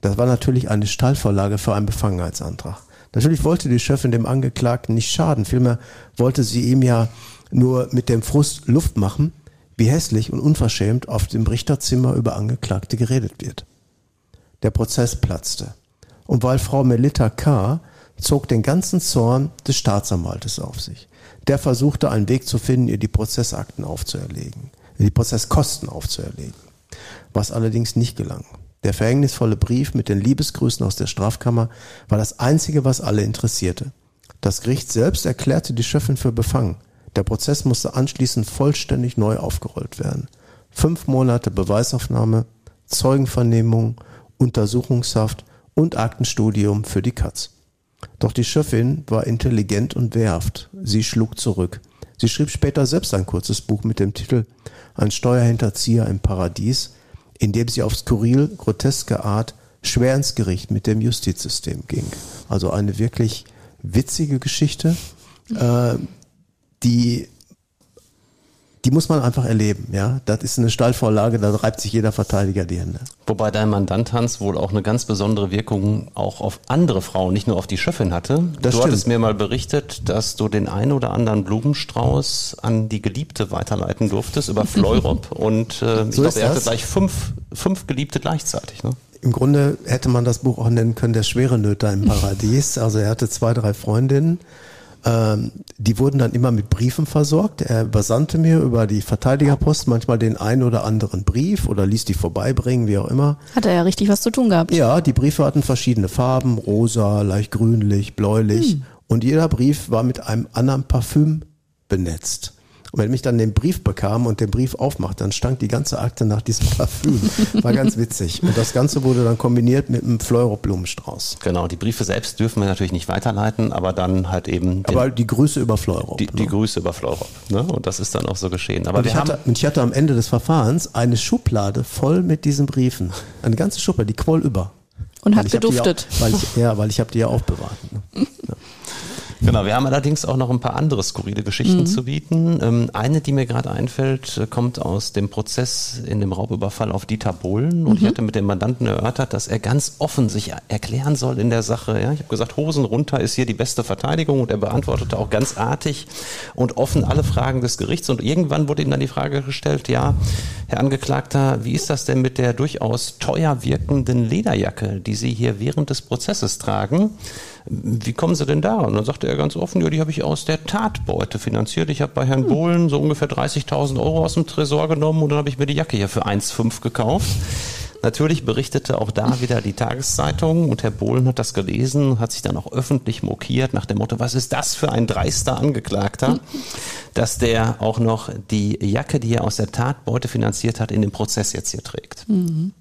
[SPEAKER 3] Das war natürlich eine Stallvorlage für einen Befangenheitsantrag. Natürlich wollte die Chefin dem Angeklagten nicht schaden, vielmehr wollte sie ihm ja nur mit dem Frust Luft machen, wie hässlich und unverschämt auf dem Richterzimmer über Angeklagte geredet wird. Der Prozess platzte. Und weil Frau Melita K. zog den ganzen Zorn des Staatsanwaltes auf sich. Der versuchte einen Weg zu finden, ihr die Prozessakten aufzuerlegen, die Prozesskosten aufzuerlegen. Was allerdings nicht gelang. Der verhängnisvolle Brief mit den Liebesgrüßen aus der Strafkammer war das einzige, was alle interessierte. Das Gericht selbst erklärte die Chefin für befangen. Der Prozess musste anschließend vollständig neu aufgerollt werden. Fünf Monate Beweisaufnahme, Zeugenvernehmung, Untersuchungshaft und Aktenstudium für die Katz. Doch die Chefin war intelligent und wehrhaft. Sie schlug zurück. Sie schrieb später selbst ein kurzes Buch mit dem Titel Ein Steuerhinterzieher im Paradies, in dem sie auf skurril, groteske Art schwer ins Gericht mit dem Justizsystem ging. Also eine wirklich witzige Geschichte, äh, die die muss man einfach erleben, ja. Das ist eine Stallvorlage, da reibt sich jeder Verteidiger die Hände.
[SPEAKER 2] Wobei dein Mandant Hans wohl auch eine ganz besondere Wirkung auch auf andere Frauen, nicht nur auf die Chefin hatte. Das du stimmt. hattest mir mal berichtet, dass du den einen oder anderen Blumenstrauß an die Geliebte weiterleiten durftest über Fleurop und äh, ich glaube, er hatte gleich fünf, fünf Geliebte gleichzeitig, ne?
[SPEAKER 3] Im Grunde hätte man das Buch auch nennen können, der schwere Nöter im Paradies. Also er hatte zwei, drei Freundinnen ähm, die wurden dann immer mit Briefen versorgt. Er übersandte mir über die Verteidigerpost manchmal den einen oder anderen Brief oder ließ die vorbeibringen, wie auch immer.
[SPEAKER 1] Hat er ja richtig was zu tun gehabt.
[SPEAKER 3] Ja, die Briefe hatten verschiedene Farben, rosa, leicht grünlich, bläulich. Hm. Und jeder Brief war mit einem anderen Parfüm benetzt. Und wenn ich dann den Brief bekam und den Brief aufmachte, dann stank die ganze Akte nach diesem Parfüm. War ganz witzig. Und das Ganze wurde dann kombiniert mit einem Fleurop-Blumenstrauß.
[SPEAKER 2] Genau, die Briefe selbst dürfen wir natürlich nicht weiterleiten, aber dann halt eben.
[SPEAKER 3] Aber die Grüße über Fleurop.
[SPEAKER 2] Die, die ne? Grüße über Fleurop. Ne? Und das ist dann auch so geschehen. Aber
[SPEAKER 3] und ich, hatte, ich hatte am Ende des Verfahrens eine Schublade voll mit diesen Briefen. Eine ganze Schublade, die quoll über.
[SPEAKER 1] Und hat geduftet.
[SPEAKER 3] Auch, weil ich, ja, weil ich habe die ja aufbewahrt.
[SPEAKER 2] Genau, wir haben allerdings auch noch ein paar andere skurrile Geschichten mhm. zu bieten. Ähm, eine, die mir gerade einfällt, äh, kommt aus dem Prozess in dem Raubüberfall auf Dieter Bohlen. Und mhm. ich hatte mit dem Mandanten erörtert, dass er ganz offen sich erklären soll in der Sache. Ja, ich habe gesagt, Hosen runter ist hier die beste Verteidigung. Und er beantwortete auch ganz artig und offen alle Fragen des Gerichts. Und irgendwann wurde ihm dann die Frage gestellt, ja, Herr Angeklagter, wie ist das denn mit der durchaus teuer wirkenden Lederjacke, die Sie hier während des Prozesses tragen? Wie kommen Sie denn da? Und dann sagte er ganz offen, ja, die habe ich aus der Tatbeute finanziert. Ich habe bei Herrn Bohlen so ungefähr 30.000 Euro aus dem Tresor genommen und dann habe ich mir die Jacke hier für 1,5 gekauft. Natürlich berichtete auch da wieder die Tageszeitung und Herr Bohlen hat das gelesen, hat sich dann auch öffentlich mokiert nach dem Motto, was ist das für ein dreister Angeklagter, dass der auch noch die Jacke, die er aus der Tatbeute finanziert hat, in dem Prozess jetzt hier trägt.
[SPEAKER 1] Mhm.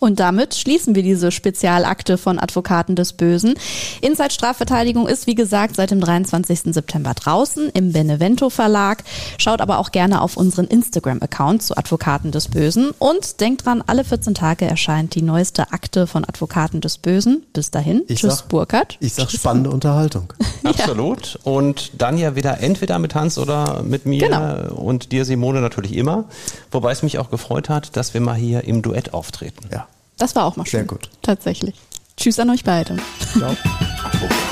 [SPEAKER 1] Und damit schließen wir diese Spezialakte von Advokaten des Bösen. Inside Strafverteidigung ist, wie gesagt, seit dem 23. September draußen im Benevento Verlag. Schaut aber auch gerne auf unseren Instagram-Account zu Advokaten des Bösen. Und denkt dran, alle 14 Tage erscheint die neueste Akte von Advokaten des Bösen. Bis dahin,
[SPEAKER 3] Ich
[SPEAKER 1] tschüss
[SPEAKER 3] sag-
[SPEAKER 1] Burkhard.
[SPEAKER 3] Ich sag spannende Unterhaltung.
[SPEAKER 2] Absolut. Und dann ja wieder entweder mit Hans oder mit mir
[SPEAKER 1] Genau.
[SPEAKER 2] und dir, Simone, natürlich immer. Wobei es mich auch gefreut hat, dass wir mal hier im Duett auftreten.
[SPEAKER 3] Ja.
[SPEAKER 1] Das war auch mal schön.
[SPEAKER 3] Sehr gut.
[SPEAKER 1] Tatsächlich. Tschüss an euch beide.
[SPEAKER 3] Ciao.